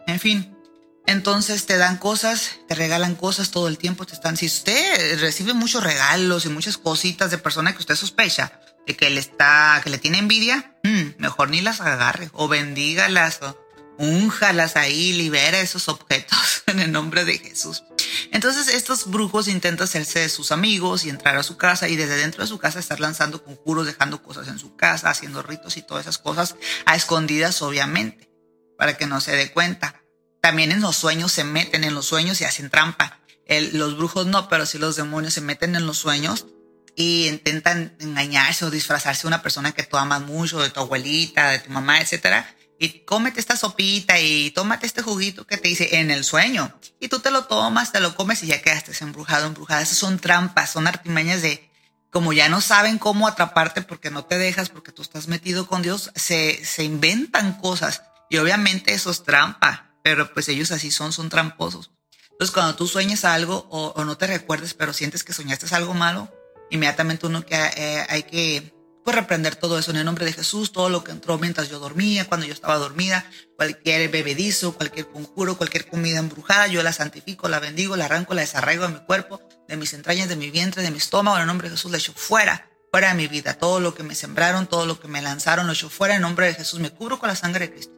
Speaker 1: En fin, entonces te dan cosas, te regalan cosas todo el tiempo, te están. Si usted recibe muchos regalos y muchas cositas de personas que usted sospecha de que le está, que le tiene envidia, mm, mejor ni las agarre o bendígalas o únjalas ahí, libera esos objetos *laughs* en el nombre de Jesús. Entonces estos brujos intentan hacerse de sus amigos y entrar a su casa y desde dentro de su casa estar lanzando conjuros, dejando cosas en su casa, haciendo ritos y todas esas cosas a escondidas obviamente, para que no se dé cuenta. También en los sueños se meten en los sueños y hacen trampa. los brujos no, pero sí los demonios se meten en los sueños y intentan engañarse o disfrazarse de una persona que tú amas mucho, de tu abuelita, de tu mamá, etcétera. Y cómete esta sopita y tómate este juguito que te dice en el sueño. Y tú te lo tomas, te lo comes y ya quedaste embrujado, embrujada. Esas son trampas, son artimañas de, como ya no saben cómo atraparte porque no te dejas, porque tú estás metido con Dios, se, se inventan cosas. Y obviamente eso es trampa pero pues ellos así son, son tramposos. Entonces cuando tú sueñas algo o, no te recuerdes, pero sientes que soñaste algo malo, inmediatamente uno que eh, hay que pues, reprender todo eso en el nombre de Jesús, todo lo que entró mientras yo dormía, cuando yo estaba dormida, cualquier bebedizo, cualquier conjuro, cualquier comida embrujada, yo la santifico, la bendigo, la arranco, la desarraigo de mi cuerpo, de mis entrañas, de mi vientre, de mi estómago, en el nombre de Jesús la echo fuera, fuera de mi vida. Todo lo que me sembraron, todo lo que me lanzaron, lo echo fuera en nombre de Jesús. Me cubro con la sangre de Cristo.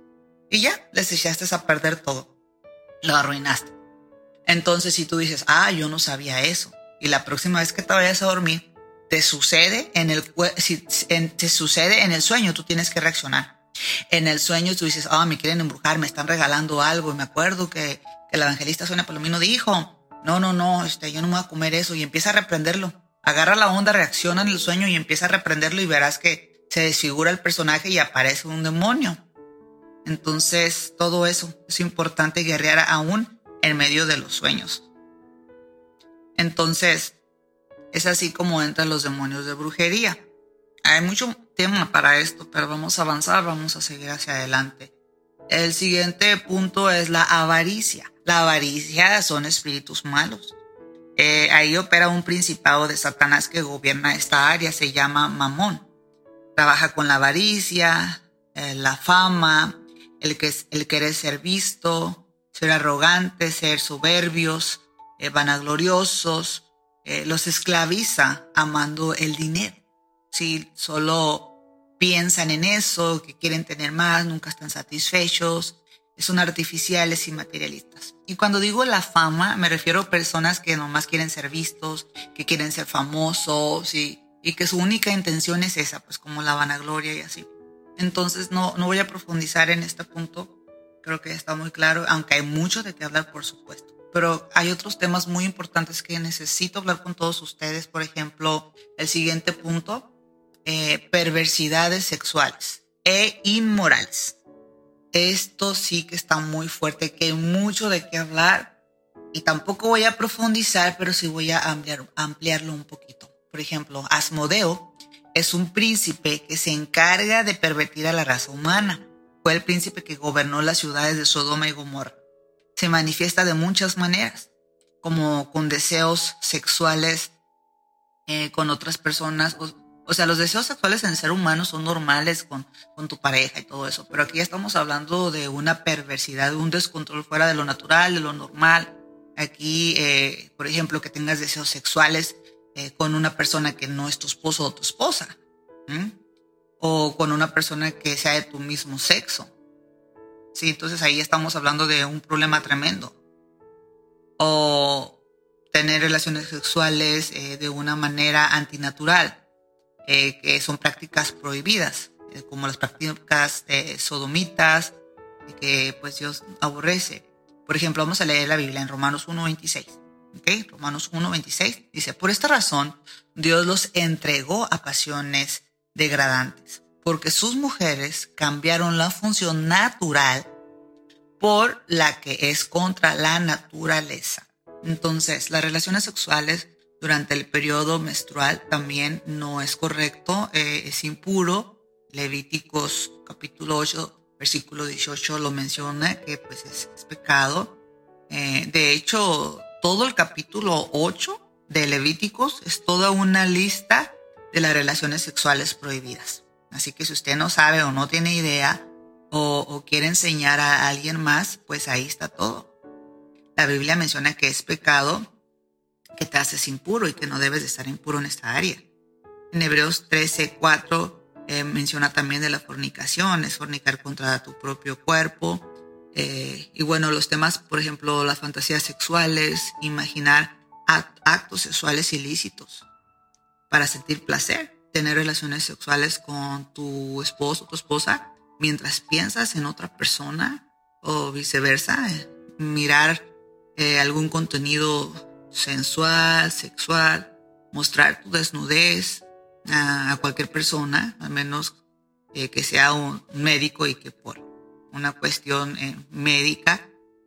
Speaker 1: Y ya, les echaste a perder todo. Lo arruinaste. Entonces, si tú dices, ah, yo no sabía eso, y la próxima vez que te vayas a dormir, te sucede en el, si, te sucede en el sueño, tú tienes que reaccionar. En el sueño tú dices, ah, me quieren embrujar, me están regalando algo, y me acuerdo que, el evangelista Sonia Palomino dijo, no, no, no, este, yo no me voy a comer eso, y empieza a reprenderlo. Agarra la onda, reacciona en el sueño y empieza a reprenderlo y verás que se desfigura el personaje y aparece un demonio. Entonces, todo eso es importante guerrear aún en medio de los sueños. Entonces, es así como entran los demonios de brujería. Hay mucho tema para esto, pero vamos a avanzar, vamos a seguir hacia adelante. El siguiente punto es la avaricia. La avaricia son espíritus malos. Eh, ahí opera un principado de Satanás que gobierna esta área, se llama Mamón. Trabaja con la avaricia, eh, la fama, el, que, el querer ser visto, ser arrogante, ser soberbios, eh, vanagloriosos, eh, los esclaviza amando el dinero. Si solo piensan en eso, que quieren tener más, nunca están satisfechos, son artificiales y materialistas. Y cuando digo la fama, me refiero a personas que nomás quieren ser vistos, que quieren ser famosos y, y que su única intención es esa, pues como la vanagloria y así. Entonces no, no voy a profundizar en este punto, creo que está muy claro, aunque hay mucho de qué hablar, por supuesto. Pero hay otros temas muy importantes que necesito hablar con todos ustedes. Por ejemplo, el siguiente punto, eh, perversidades sexuales e inmorales. Esto sí que está muy fuerte, que hay mucho de qué hablar y tampoco voy a profundizar, pero sí voy a ampliar, ampliarlo un poquito. Por ejemplo, Asmodeo es un príncipe que se encarga de pervertir a la raza humana. Fue el príncipe que gobernó las ciudades de Sodoma y Gomorra. Se manifiesta de muchas maneras, como con deseos sexuales eh, con otras personas. O, sea, los deseos sexuales en el ser humano son normales con, con tu pareja y todo eso, pero aquí estamos hablando de una perversidad, de un descontrol fuera de lo natural, de lo normal. Aquí, eh, por ejemplo, que tengas deseos sexuales eh, con una persona que no es tu esposo o tu esposa, o con una persona que sea de tu mismo sexo. Sí, entonces ahí estamos hablando de un problema tremendo. O tener relaciones sexuales eh, de una manera antinatural, eh, que son prácticas prohibidas, como las prácticas sodomitas, que pues Dios aborrece. Por ejemplo, vamos a leer la Biblia en Romanos 1.26. Romanos 1.26 dice, por esta razón Dios los entregó a pasiones degradantes, porque sus mujeres cambiaron la función natural por la que es contra la naturaleza. Entonces, las relaciones sexuales durante el periodo menstrual también no es correcto, eh, es impuro, Levíticos capítulo 8, versículo 18 lo menciona, que pues es, pecado. Eh, de hecho, todo el capítulo 8 de Levíticos es toda una lista de las relaciones sexuales prohibidas. Así que si usted no sabe o no tiene idea o, quiere enseñar a alguien más, pues ahí está todo. La Biblia menciona que es pecado que te haces impuro y que no debes de estar impuro en esta área. En Hebreos 13, 4 eh, menciona también de la fornicación, es fornicar contra tu propio cuerpo. Eh, y bueno, los temas, por ejemplo, las fantasías sexuales, imaginar actos sexuales ilícitos para sentir placer, tener relaciones sexuales con tu esposo o tu esposa mientras piensas en otra persona o viceversa, eh, mirar algún contenido sensual, sexual, mostrar tu desnudez a, cualquier persona, al menos eh, que sea un médico y que por una cuestión eh, médica,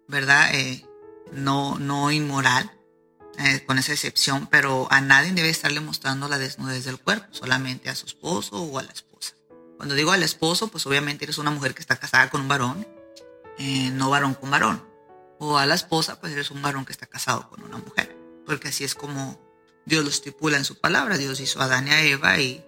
Speaker 1: ¿verdad? Eh, no, no inmoral, con esa excepción, pero a nadie debe estarle mostrando la desnudez del cuerpo, solamente a su esposo o a la esposa. Cuando digo al esposo, pues obviamente eres una mujer que está casada con un varón, no varón con varón. O a la esposa, pues eres un varón que está casado con una mujer porque así es como Dios lo estipula en su palabra. Dios hizo a Adán y a Eva y,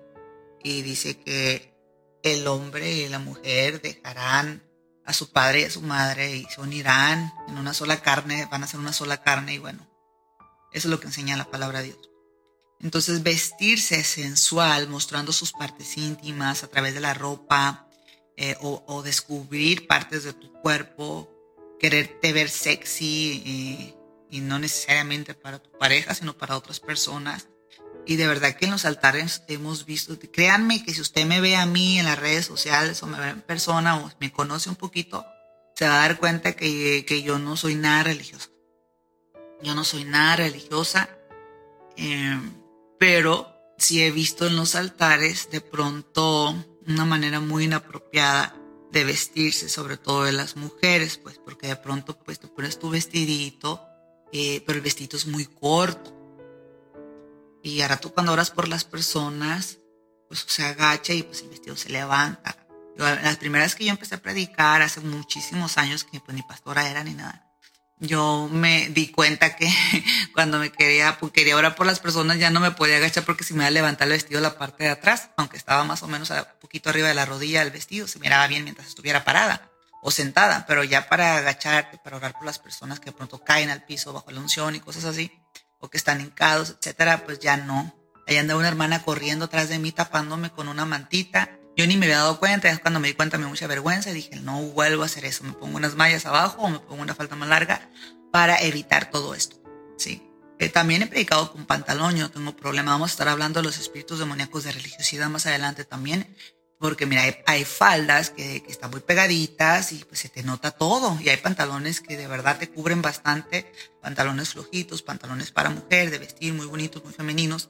Speaker 1: y dice que el hombre y la mujer dejarán a su padre y a su madre y se unirán en una sola carne, van a ser una sola carne y bueno, eso es lo que enseña la palabra de Dios. Entonces vestirse sensual, mostrando sus partes íntimas a través de la ropa eh, o, descubrir partes de tu cuerpo, quererte ver sexy, eh, y no necesariamente para tu pareja, sino para otras personas. Y de verdad que en los altares hemos visto, créanme que si usted me ve a mí en las redes sociales o me ve en persona o me conoce un poquito, se va a dar cuenta que, que yo no soy nada religiosa. Yo no soy nada religiosa, eh, pero sí he visto en los altares de pronto una manera muy inapropiada de vestirse, sobre todo de las mujeres, pues porque de pronto pues te pones tu vestidito eh, pero el vestido es muy corto. Y ahora tú cuando oras por las personas, pues se agacha y pues el vestido se levanta. las primeras que yo empecé a predicar hace muchísimos años, que pues ni pastora era ni nada, yo me di cuenta que *laughs* cuando me quería, pues, quería orar por las personas ya no me podía agachar porque si me iba a levantar el vestido la parte de atrás, aunque estaba más o menos un poquito arriba de la rodilla del vestido, se miraba bien mientras estuviera parada o sentada, pero ya para agacharte, para orar por las personas que de pronto caen al piso bajo la unción y cosas así, o que están hincados, etcétera, pues ya no. Ahí anda una hermana corriendo atrás de mí tapándome con una mantita. Yo ni me había dado cuenta, es cuando me di cuenta me dio mucha vergüenza y dije, no vuelvo a hacer eso, me pongo unas mallas abajo o me pongo una falta más larga para evitar todo esto, ¿sí? Eh, también he predicado con pantalón, yo no tengo problema, vamos a estar hablando de los espíritus demoníacos de religiosidad más adelante también, porque mira, hay, faldas que, están muy pegaditas y pues se te nota todo. Y hay pantalones que de verdad te cubren bastante, pantalones flojitos, pantalones para mujer, de vestir muy bonitos, muy femeninos,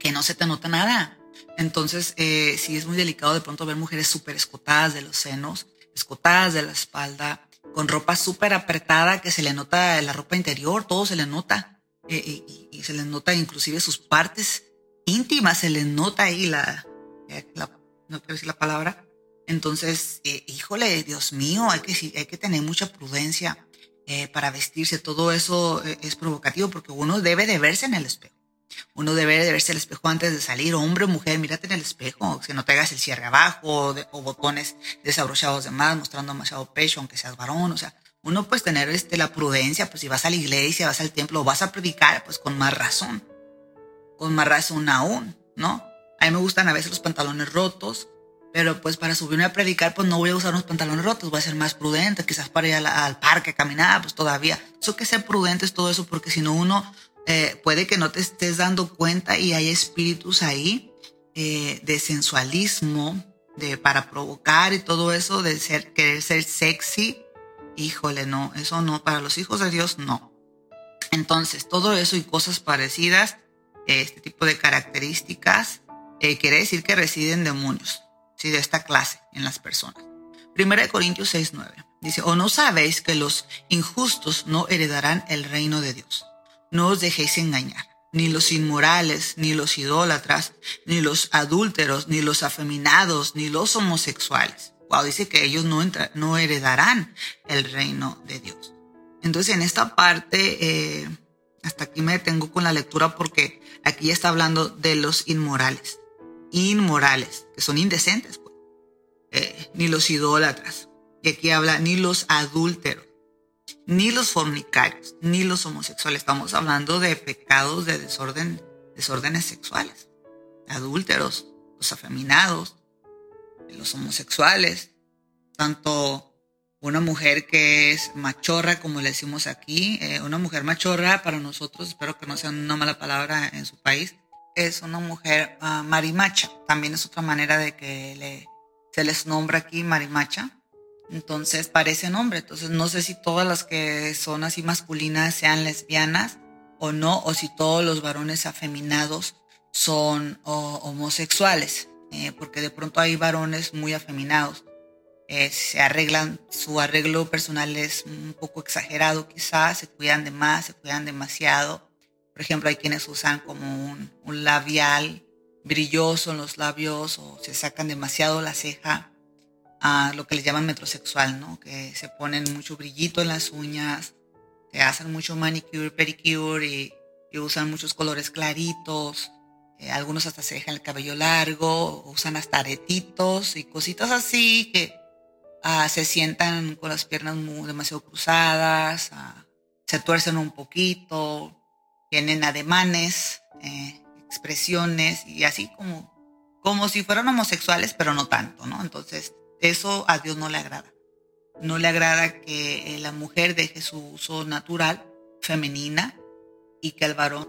Speaker 1: que no se te nota nada. Entonces, eh, sí es muy delicado de pronto ver mujeres súper escotadas de los senos, escotadas de la espalda, con ropa súper apretada que se le nota la ropa interior, todo se le nota. Eh, y, se le nota inclusive sus partes íntimas, se le nota ahí la, eh, la no quiero decir la palabra. Entonces, eh, híjole, Dios mío, hay que, hay que tener mucha prudencia para vestirse. Todo eso es provocativo porque uno debe de verse en el espejo. Uno debe de verse el espejo antes de salir. Hombre o mujer, mírate en el espejo. Que no te hagas el cierre abajo o, botones desabrochados de más, mostrando demasiado pecho, aunque seas varón. O sea, uno pues tener este, la prudencia, pues si vas a la iglesia, vas al templo, vas a predicar, pues con más razón. Con más razón aún, ¿no? A mí me gustan a veces los pantalones rotos, pero pues para subirme a predicar, pues no voy a usar unos pantalones rotos, voy a ser más prudente, quizás para ir al, parque a caminar, pues todavía. Eso que ser prudente es todo eso, porque si no uno eh, puede que no te estés dando cuenta y hay espíritus ahí eh, de sensualismo, de para provocar y todo eso, de querer ser sexy. Híjole, no, eso no, para los hijos de Dios no. Entonces, todo eso y cosas parecidas, este tipo de características, eh, quiere decir que residen demonios, de esta clase en las personas. Primera de Corintios 6, 9. Dice, o no sabéis que los injustos no heredarán el reino de Dios. No os dejéis engañar. ni los inmorales, ni los idólatras, ni los adúlteros, ni los afeminados, ni los homosexuales. Wow, dice que ellos no, no heredarán el reino de Dios. Entonces en esta parte, eh, hasta aquí me detengo con la lectura porque aquí está hablando de los inmorales. Inmorales, que son indecentes, pues. eh, ni los idólatras. Y aquí habla ni los adúlteros ni los fornicarios, ni los homosexuales. Estamos hablando de pecados de desorden, desórdenes sexuales, adúlteros, los afeminados, los homosexuales, tanto una mujer que es machorra, como le decimos aquí, eh, una mujer machorra para nosotros, espero que no sea una mala palabra en su país, es una mujer ah, marimacha. También es otra manera de que le, se les nombra aquí marimacha. Entonces parece hombre. Entonces no sé si todas las que son así masculinas sean lesbianas o no, o si todos los varones afeminados son homosexuales, eh, porque de pronto hay varones muy afeminados. Eh, se arreglan, su arreglo personal es un poco exagerado quizás, se cuidan de más, se cuidan demasiado. Por ejemplo, hay quienes usan como un, un labial brilloso en los labios o se sacan demasiado la ceja a lo que le llaman metrosexual, ¿no? Que se ponen mucho brillito en las uñas, se hacen mucho manicure, pedicure y, usan muchos colores claritos. Eh, algunos hasta se dejan el cabello largo, usan hasta aretitos y cositas así que ah, se sientan con las piernas demasiado cruzadas, ah, se tuercen un poquito, tienen ademanes, eh, expresiones y así como, como si fueran homosexuales, pero no tanto, ¿no? Entonces, eso a Dios no le agrada. No le agrada que eh, la mujer deje su uso natural, femenina, y que el varón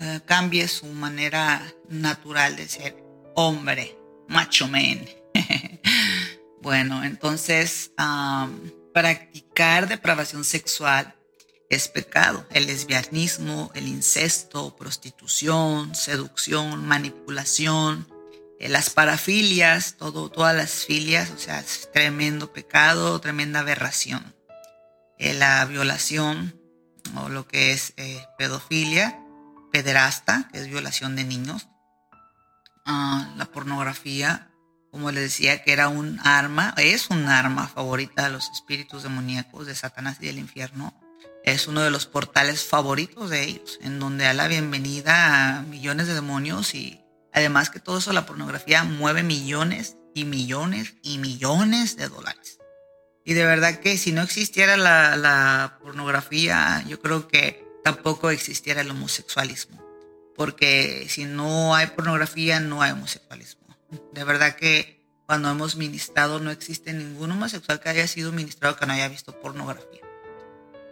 Speaker 1: eh, cambie su manera natural de ser hombre, macho man. *laughs* bueno, entonces practicar depravación sexual es pecado. El lesbianismo, el incesto, prostitución, seducción, manipulación, las parafilias, todo, todas las filias, o sea, es tremendo pecado, tremenda aberración. Eh, la violación o lo que es eh, pedofilia, pederasta, que es violación de niños. Ah, la pornografía, como les decía, que era un arma, es un arma favorita de los espíritus demoníacos de Satanás y del infierno. Es uno de los portales favoritos de ellos, en donde da la bienvenida a millones de demonios y Además que todo eso, la pornografía mueve millones y millones y millones de dólares. Y de verdad que si no existiera la, pornografía, yo creo que tampoco existiera el homosexualismo. Porque si no hay pornografía, no hay homosexualismo. De verdad que cuando hemos ministrado no existe ningún homosexual que haya sido ministrado que no haya visto pornografía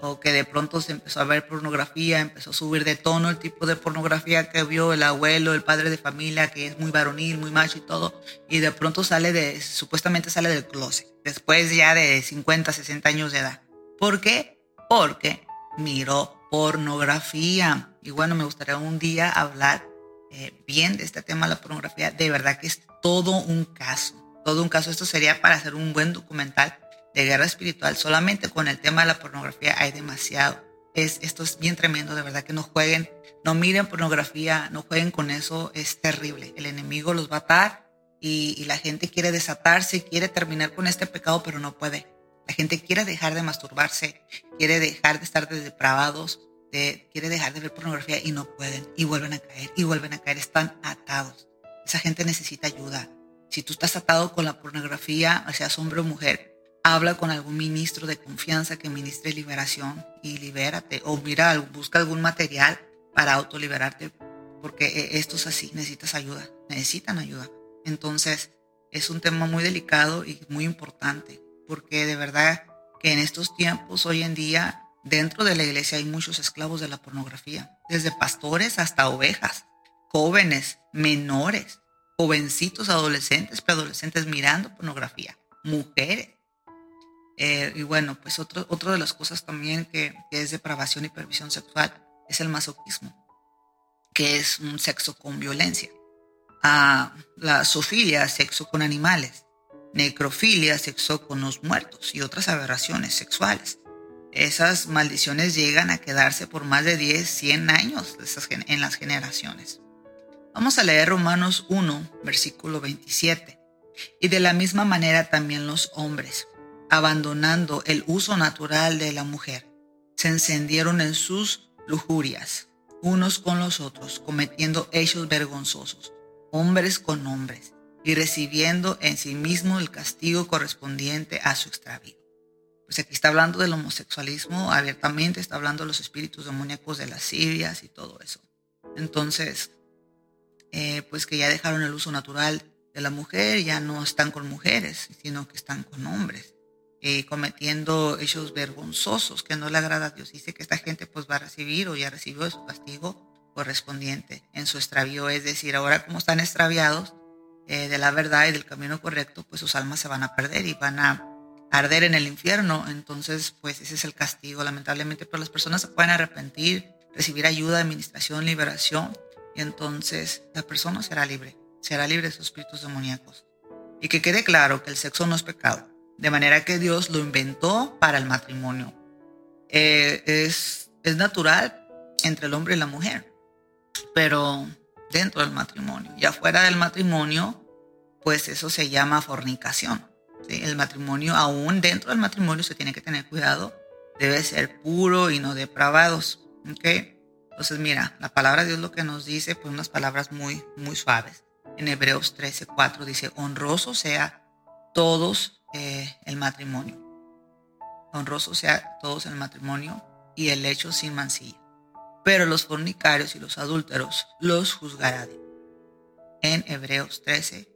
Speaker 1: o que de pronto se empezó a ver pornografía, empezó a subir de tono el tipo de pornografía que vio el abuelo, el padre de familia, que es muy varonil, muy macho y todo, y de pronto sale de, supuestamente sale del closet, después ya de 50, 60 años de edad. ¿Por qué? Porque miró pornografía. Y bueno, me gustaría un día hablar eh, bien de este tema de la pornografía. De verdad que es todo un caso, todo un caso. Esto sería para hacer un buen documental de guerra espiritual, solamente con el tema de la pornografía hay demasiado. Es, esto es bien tremendo, de verdad que no jueguen, no miren pornografía, no jueguen con eso, es terrible. El enemigo los va a atar y, la gente quiere desatarse, quiere terminar con este pecado, pero no puede. La gente quiere dejar de masturbarse, quiere dejar de estar depravados, quiere dejar de ver pornografía y no pueden. Y vuelven a caer, y vuelven a caer. Están atados. Esa gente necesita ayuda. Si tú estás atado con la pornografía, seas hombre o mujer, habla con algún ministro de confianza que ministre liberación y libérate. O mira, busca algún material para autoliberarte, porque eh, esto es así, necesitas ayuda, necesitan ayuda. Entonces, es un tema muy delicado y muy importante, porque de verdad que en estos tiempos, hoy en día, dentro de la iglesia hay muchos esclavos de la pornografía, desde pastores hasta ovejas, jóvenes, menores, jovencitos, adolescentes, preadolescentes mirando pornografía, mujeres eh, y bueno, pues otro, otro de las cosas también que, es depravación y perversión sexual es el masoquismo, que es un sexo con violencia. Ah, la zoofilia, sexo con animales. Necrofilia, sexo con los muertos y otras aberraciones sexuales. esas maldiciones llegan a quedarse por más de 10, 100 años en las generaciones. Vamos a leer Romanos 1, versículo 27. Y de la misma manera también los hombres, abandonando el uso natural de la mujer, se encendieron en sus lujurias, unos con los otros, cometiendo hechos vergonzosos, hombres con hombres, y recibiendo en sí mismo el castigo correspondiente a su extravío. Pues aquí está hablando del homosexualismo abiertamente, está hablando de los espíritus demoníacos de las Sirias y todo eso. Entonces, eh, pues que ya dejaron el uso natural de la mujer, ya no están con mujeres, sino que están con hombres, eh, cometiendo hechos vergonzosos que no le agrada a Dios. Dice que esta gente pues va a recibir o ya recibió su castigo correspondiente en su extravío, es decir, ahora como están extraviados eh, de la verdad y del camino correcto, pues sus almas se van a perder y van a arder en el infierno. Entonces, pues ese es el castigo, lamentablemente, pero las personas se pueden arrepentir, recibir ayuda, administración, liberación y entonces la persona será libre, será libre de sus espíritus demoníacos. Y que quede claro que el sexo no es pecado, de manera que Dios lo inventó para el matrimonio. Eh, es, es natural entre el hombre y la mujer, pero dentro del matrimonio. Y afuera del matrimonio, pues eso se llama fornicación. El matrimonio, aún dentro del matrimonio, se tiene que tener cuidado. Debe ser puro y no depravados. ¿okay? Entonces, mira, la palabra de Dios lo que nos dice, pues unas palabras muy, muy suaves. En Hebreos 13, 4 dice, honroso sea todos eh, el matrimonio. Honroso sea todos el matrimonio y el hecho sin mancilla. Pero los fornicarios y los adúlteros los juzgará En Hebreos 13,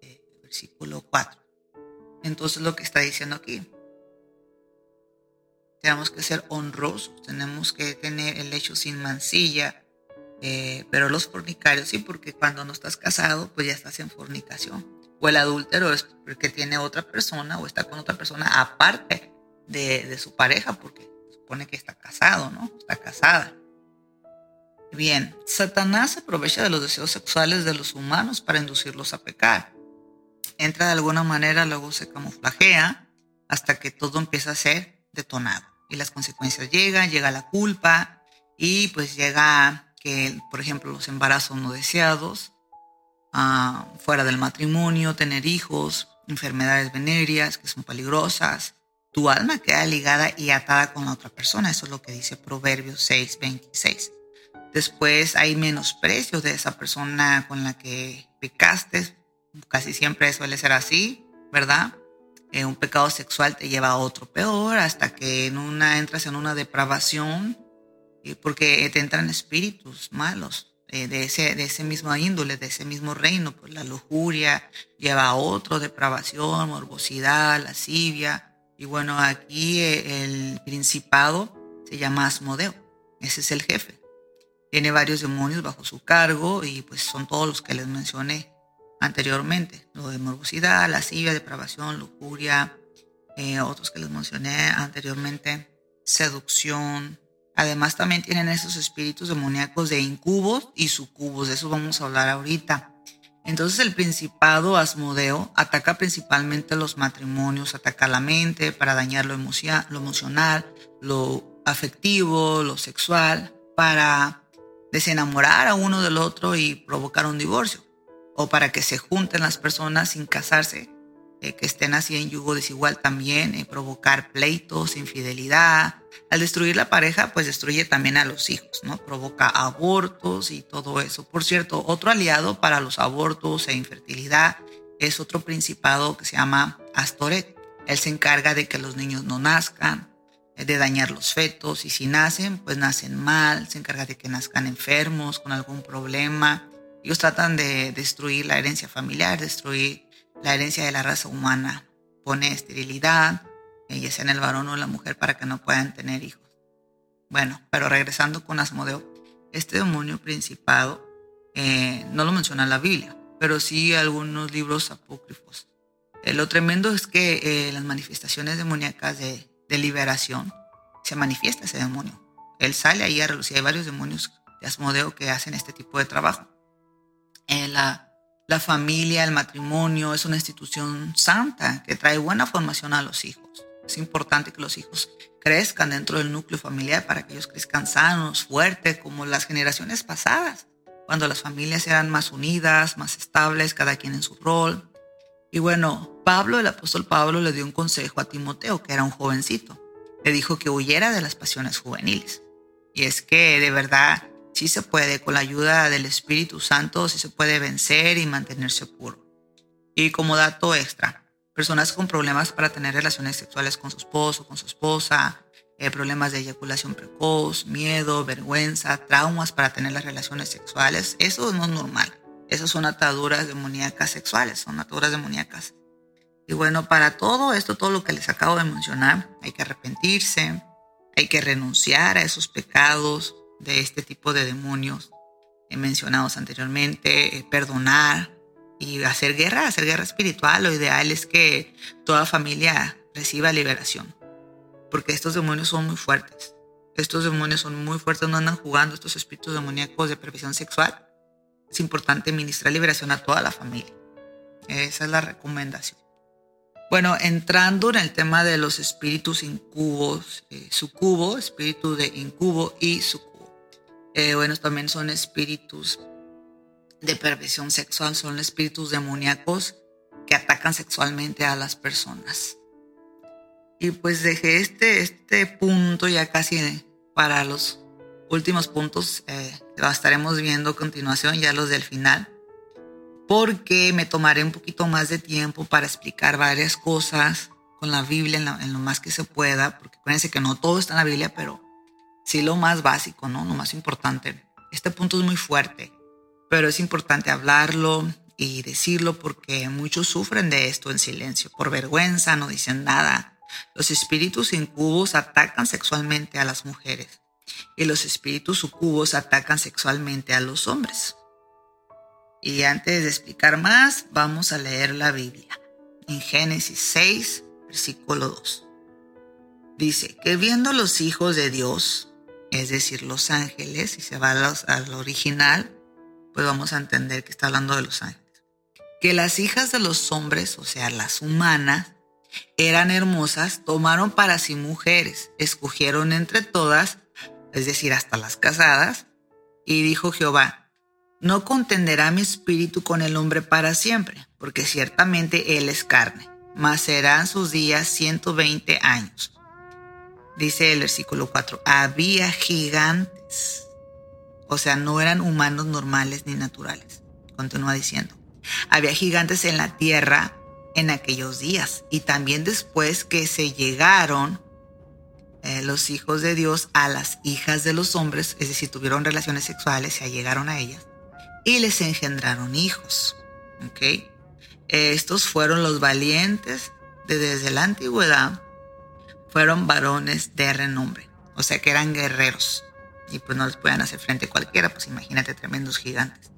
Speaker 1: eh, versículo 4. Entonces lo que está diciendo aquí, tenemos que ser honrosos, tenemos que tener el hecho sin mancilla, eh, pero los fornicarios sí, porque cuando no estás casado, pues ya estás en fornicación. O el adúltero es porque tiene otra persona o está con otra persona aparte de, de su pareja, porque supone que está casado, ¿no? Está casada. Bien, Satanás aprovecha de los deseos sexuales de los humanos para inducirlos a pecar. Entra de alguna manera, luego se camuflajea hasta que todo empieza a ser detonado y las consecuencias llegan, llega la culpa y pues llega que, por ejemplo, los embarazos no deseados, fuera del matrimonio, tener hijos, enfermedades venéreas que son peligrosas, tu alma queda ligada y atada con la otra persona, eso es lo que dice Proverbios 6, 26. Después hay menosprecio de esa persona con la que pecaste, casi siempre suele ser así, ¿verdad? Eh, un pecado sexual te lleva a otro peor, hasta que en una entras en una depravación, eh, porque te entran espíritus malos eh, de, ese, de ese mismo índole, de ese mismo reino, pues la lujuria lleva a otro, depravación, morbosidad, lascivia, y bueno, aquí el principado se llama Asmodeo, ese es el jefe. Tiene varios demonios bajo su cargo y pues son todos los que les mencioné anteriormente, lo de morbosidad, lascivia, depravación, lujuria, eh, otros que les mencioné anteriormente, seducción. Además también tienen esos espíritus demoníacos de incubos y sucubos, de eso vamos a hablar ahorita. Entonces el principado Asmodeo ataca principalmente los matrimonios, ataca la mente para dañar lo, lo emocional, lo afectivo, lo sexual, para desenamorar a uno del otro y provocar un divorcio o para que se junten las personas sin casarse, eh, que estén así en yugo desigual también, eh, provocar pleitos, infidelidad. Al destruir la pareja, pues destruye también a los hijos, ¿no? Provoca abortos y todo eso. Por cierto, otro aliado para los abortos e infertilidad es otro principado que se llama Astoret. Él se encarga de que los niños no nazcan, eh, de dañar los fetos y si nacen, pues nacen mal, se encarga de que nazcan enfermos, con algún problema, ellos tratan de destruir la herencia familiar, destruir la herencia de la raza humana. Pone esterilidad, eh, ya sea en el varón o en la mujer, para que no puedan tener hijos. Bueno, pero regresando con Asmodeo, este demonio principado eh, no lo menciona la Biblia, pero sí algunos libros apócrifos. Eh, lo tremendo es que las manifestaciones demoníacas de, de, liberación se manifiesta ese demonio. Él sale ahí a relucir. Hay varios demonios de Asmodeo que hacen este tipo de trabajo. Eh, la, familia, el matrimonio, es una institución santa que trae buena formación a los hijos. Es importante que los hijos crezcan dentro del núcleo familiar para que ellos crezcan sanos, fuertes, como las generaciones pasadas, cuando las familias eran más unidas, más estables, cada quien en su rol. Y bueno, Pablo, el apóstol Pablo, le dio un consejo a Timoteo, que era un jovencito. Le dijo que huyera de las pasiones juveniles. Y es que de verdad sí se puede, con la ayuda del Espíritu Santo, sí se puede vencer y mantenerse puro. Y como dato extra, personas con problemas para tener relaciones sexuales con su esposo, con su esposa, eh, problemas de eyaculación precoz, miedo, vergüenza, traumas para tener las relaciones sexuales, eso no es normal. Esas son ataduras demoníacas sexuales, son ataduras demoníacas. Y bueno, para todo esto, todo lo que les acabo de mencionar, hay que arrepentirse, hay que renunciar a esos pecados de este tipo de demonios mencionados anteriormente, eh, perdonar, y hacer guerra, hacer guerra espiritual. Lo ideal es que toda familia reciba liberación, porque estos demonios son muy fuertes. Estos demonios son muy fuertes, no andan jugando estos espíritus demoníacos de perversión sexual. Es importante ministrar liberación a toda la familia. Esa es la recomendación. Bueno, entrando en el tema de los espíritus incubos, eh, sucubo, espíritu de incubo y sucubo. Eh, bueno, también son espíritus de perversión sexual son espíritus demoníacos que atacan sexualmente a las personas. Y pues dejé este, este punto ya casi para los últimos puntos, eh, lo estaremos viendo a continuación, ya los del final, porque me tomaré un poquito más de tiempo para explicar varias cosas con la Biblia en, lo más que se pueda, porque acuérdense que no todo está en la Biblia, pero sí lo más básico, ¿no? Lo más importante. Este punto es muy fuerte pero es importante hablarlo y decirlo porque muchos sufren de esto en silencio, por vergüenza, no dicen nada. Los espíritus incubos atacan sexualmente a las mujeres y los espíritus sucubos atacan sexualmente a los hombres. Y antes de explicar más, vamos a leer la Biblia. En Génesis 6, versículo 2. Dice que viendo los hijos de Dios, es decir, los ángeles, y se va al original, pues vamos a entender que está hablando de los ángeles. Que las hijas de los hombres, o sea, las humanas, eran hermosas, tomaron para sí mujeres, escogieron entre todas, es decir, hasta las casadas, y dijo Jehová, no contenderá mi espíritu con el hombre para siempre, porque ciertamente él es carne, mas serán sus días 120 años. Dice el versículo 4, había gigantes o sea, no eran humanos normales ni naturales. Continúa diciendo. Había gigantes en la tierra en aquellos días y también después que se llegaron eh, los hijos de Dios a las hijas de los hombres, es decir, tuvieron relaciones sexuales, se allegaron a ellas y les engendraron hijos. Estos fueron los valientes de desde la antigüedad, fueron varones de renombre, o sea que eran guerreros y pues no les puedan hacer frente a cualquiera, pues imagínate tremendos gigantes.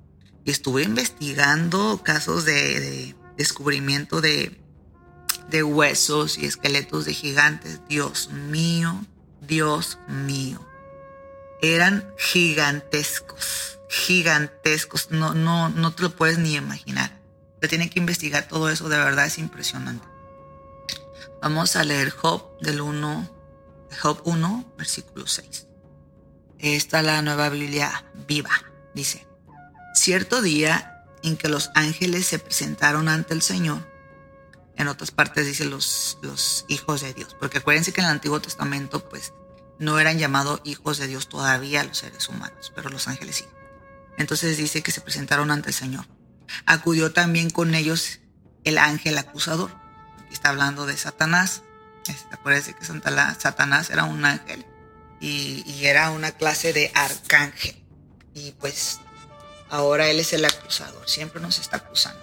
Speaker 1: Y estuve investigando casos de, descubrimiento de, de huesos y esqueletos de gigantes. Dios mío, Dios mío. Eran gigantescos, gigantescos. No, no, no te lo puedes ni imaginar. Se tiene que investigar todo eso, de verdad es impresionante. Vamos a leer Job del 1, Job 1, versículo 6. Esta es la nueva Biblia viva. Dice, cierto día en que los ángeles se presentaron ante el Señor, en otras partes dice los, los hijos de Dios, porque acuérdense que en el Antiguo Testamento pues no eran llamados hijos de Dios todavía los seres humanos, pero los ángeles sí. Entonces dice que se presentaron ante el Señor. Acudió también con ellos el ángel acusador. Está hablando de Satanás. Este, acuérdense que Satanás era un ángel y, era una clase de arcángel. Y pues ahora él es el acusador, siempre nos está acusando.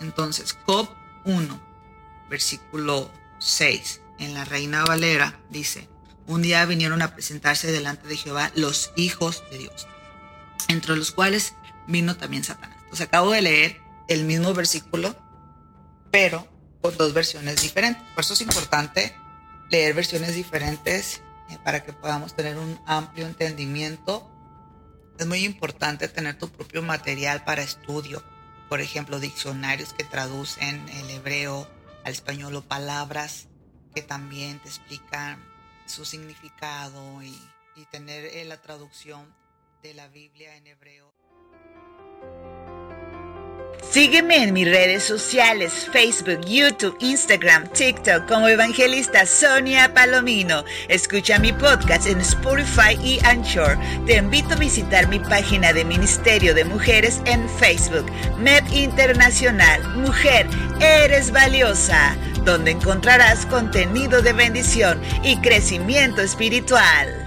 Speaker 1: Entonces, Job 1, versículo 6, en la Reina Valera dice, un día vinieron a presentarse delante de Jehová los hijos de Dios, entre los cuales vino también Satanás. Entonces acabo de leer el mismo versículo, pero con dos versiones diferentes. Por eso es importante leer versiones diferentes eh, para que podamos tener un amplio entendimiento. Es muy importante tener tu propio material para estudio, por ejemplo, diccionarios que traducen el hebreo al español o palabras que también te explican su significado y, y tener eh, la traducción de la Biblia en hebreo.
Speaker 2: Sígueme en mis redes sociales, Facebook, YouTube, Instagram, TikTok como Evangelista Sonia Palomino. Escucha mi podcast en Spotify y Anchor. Te invito a visitar mi página de Ministerio de Mujeres en Facebook, MEP Internacional. Mujer, eres valiosa, donde encontrarás contenido de bendición y crecimiento espiritual.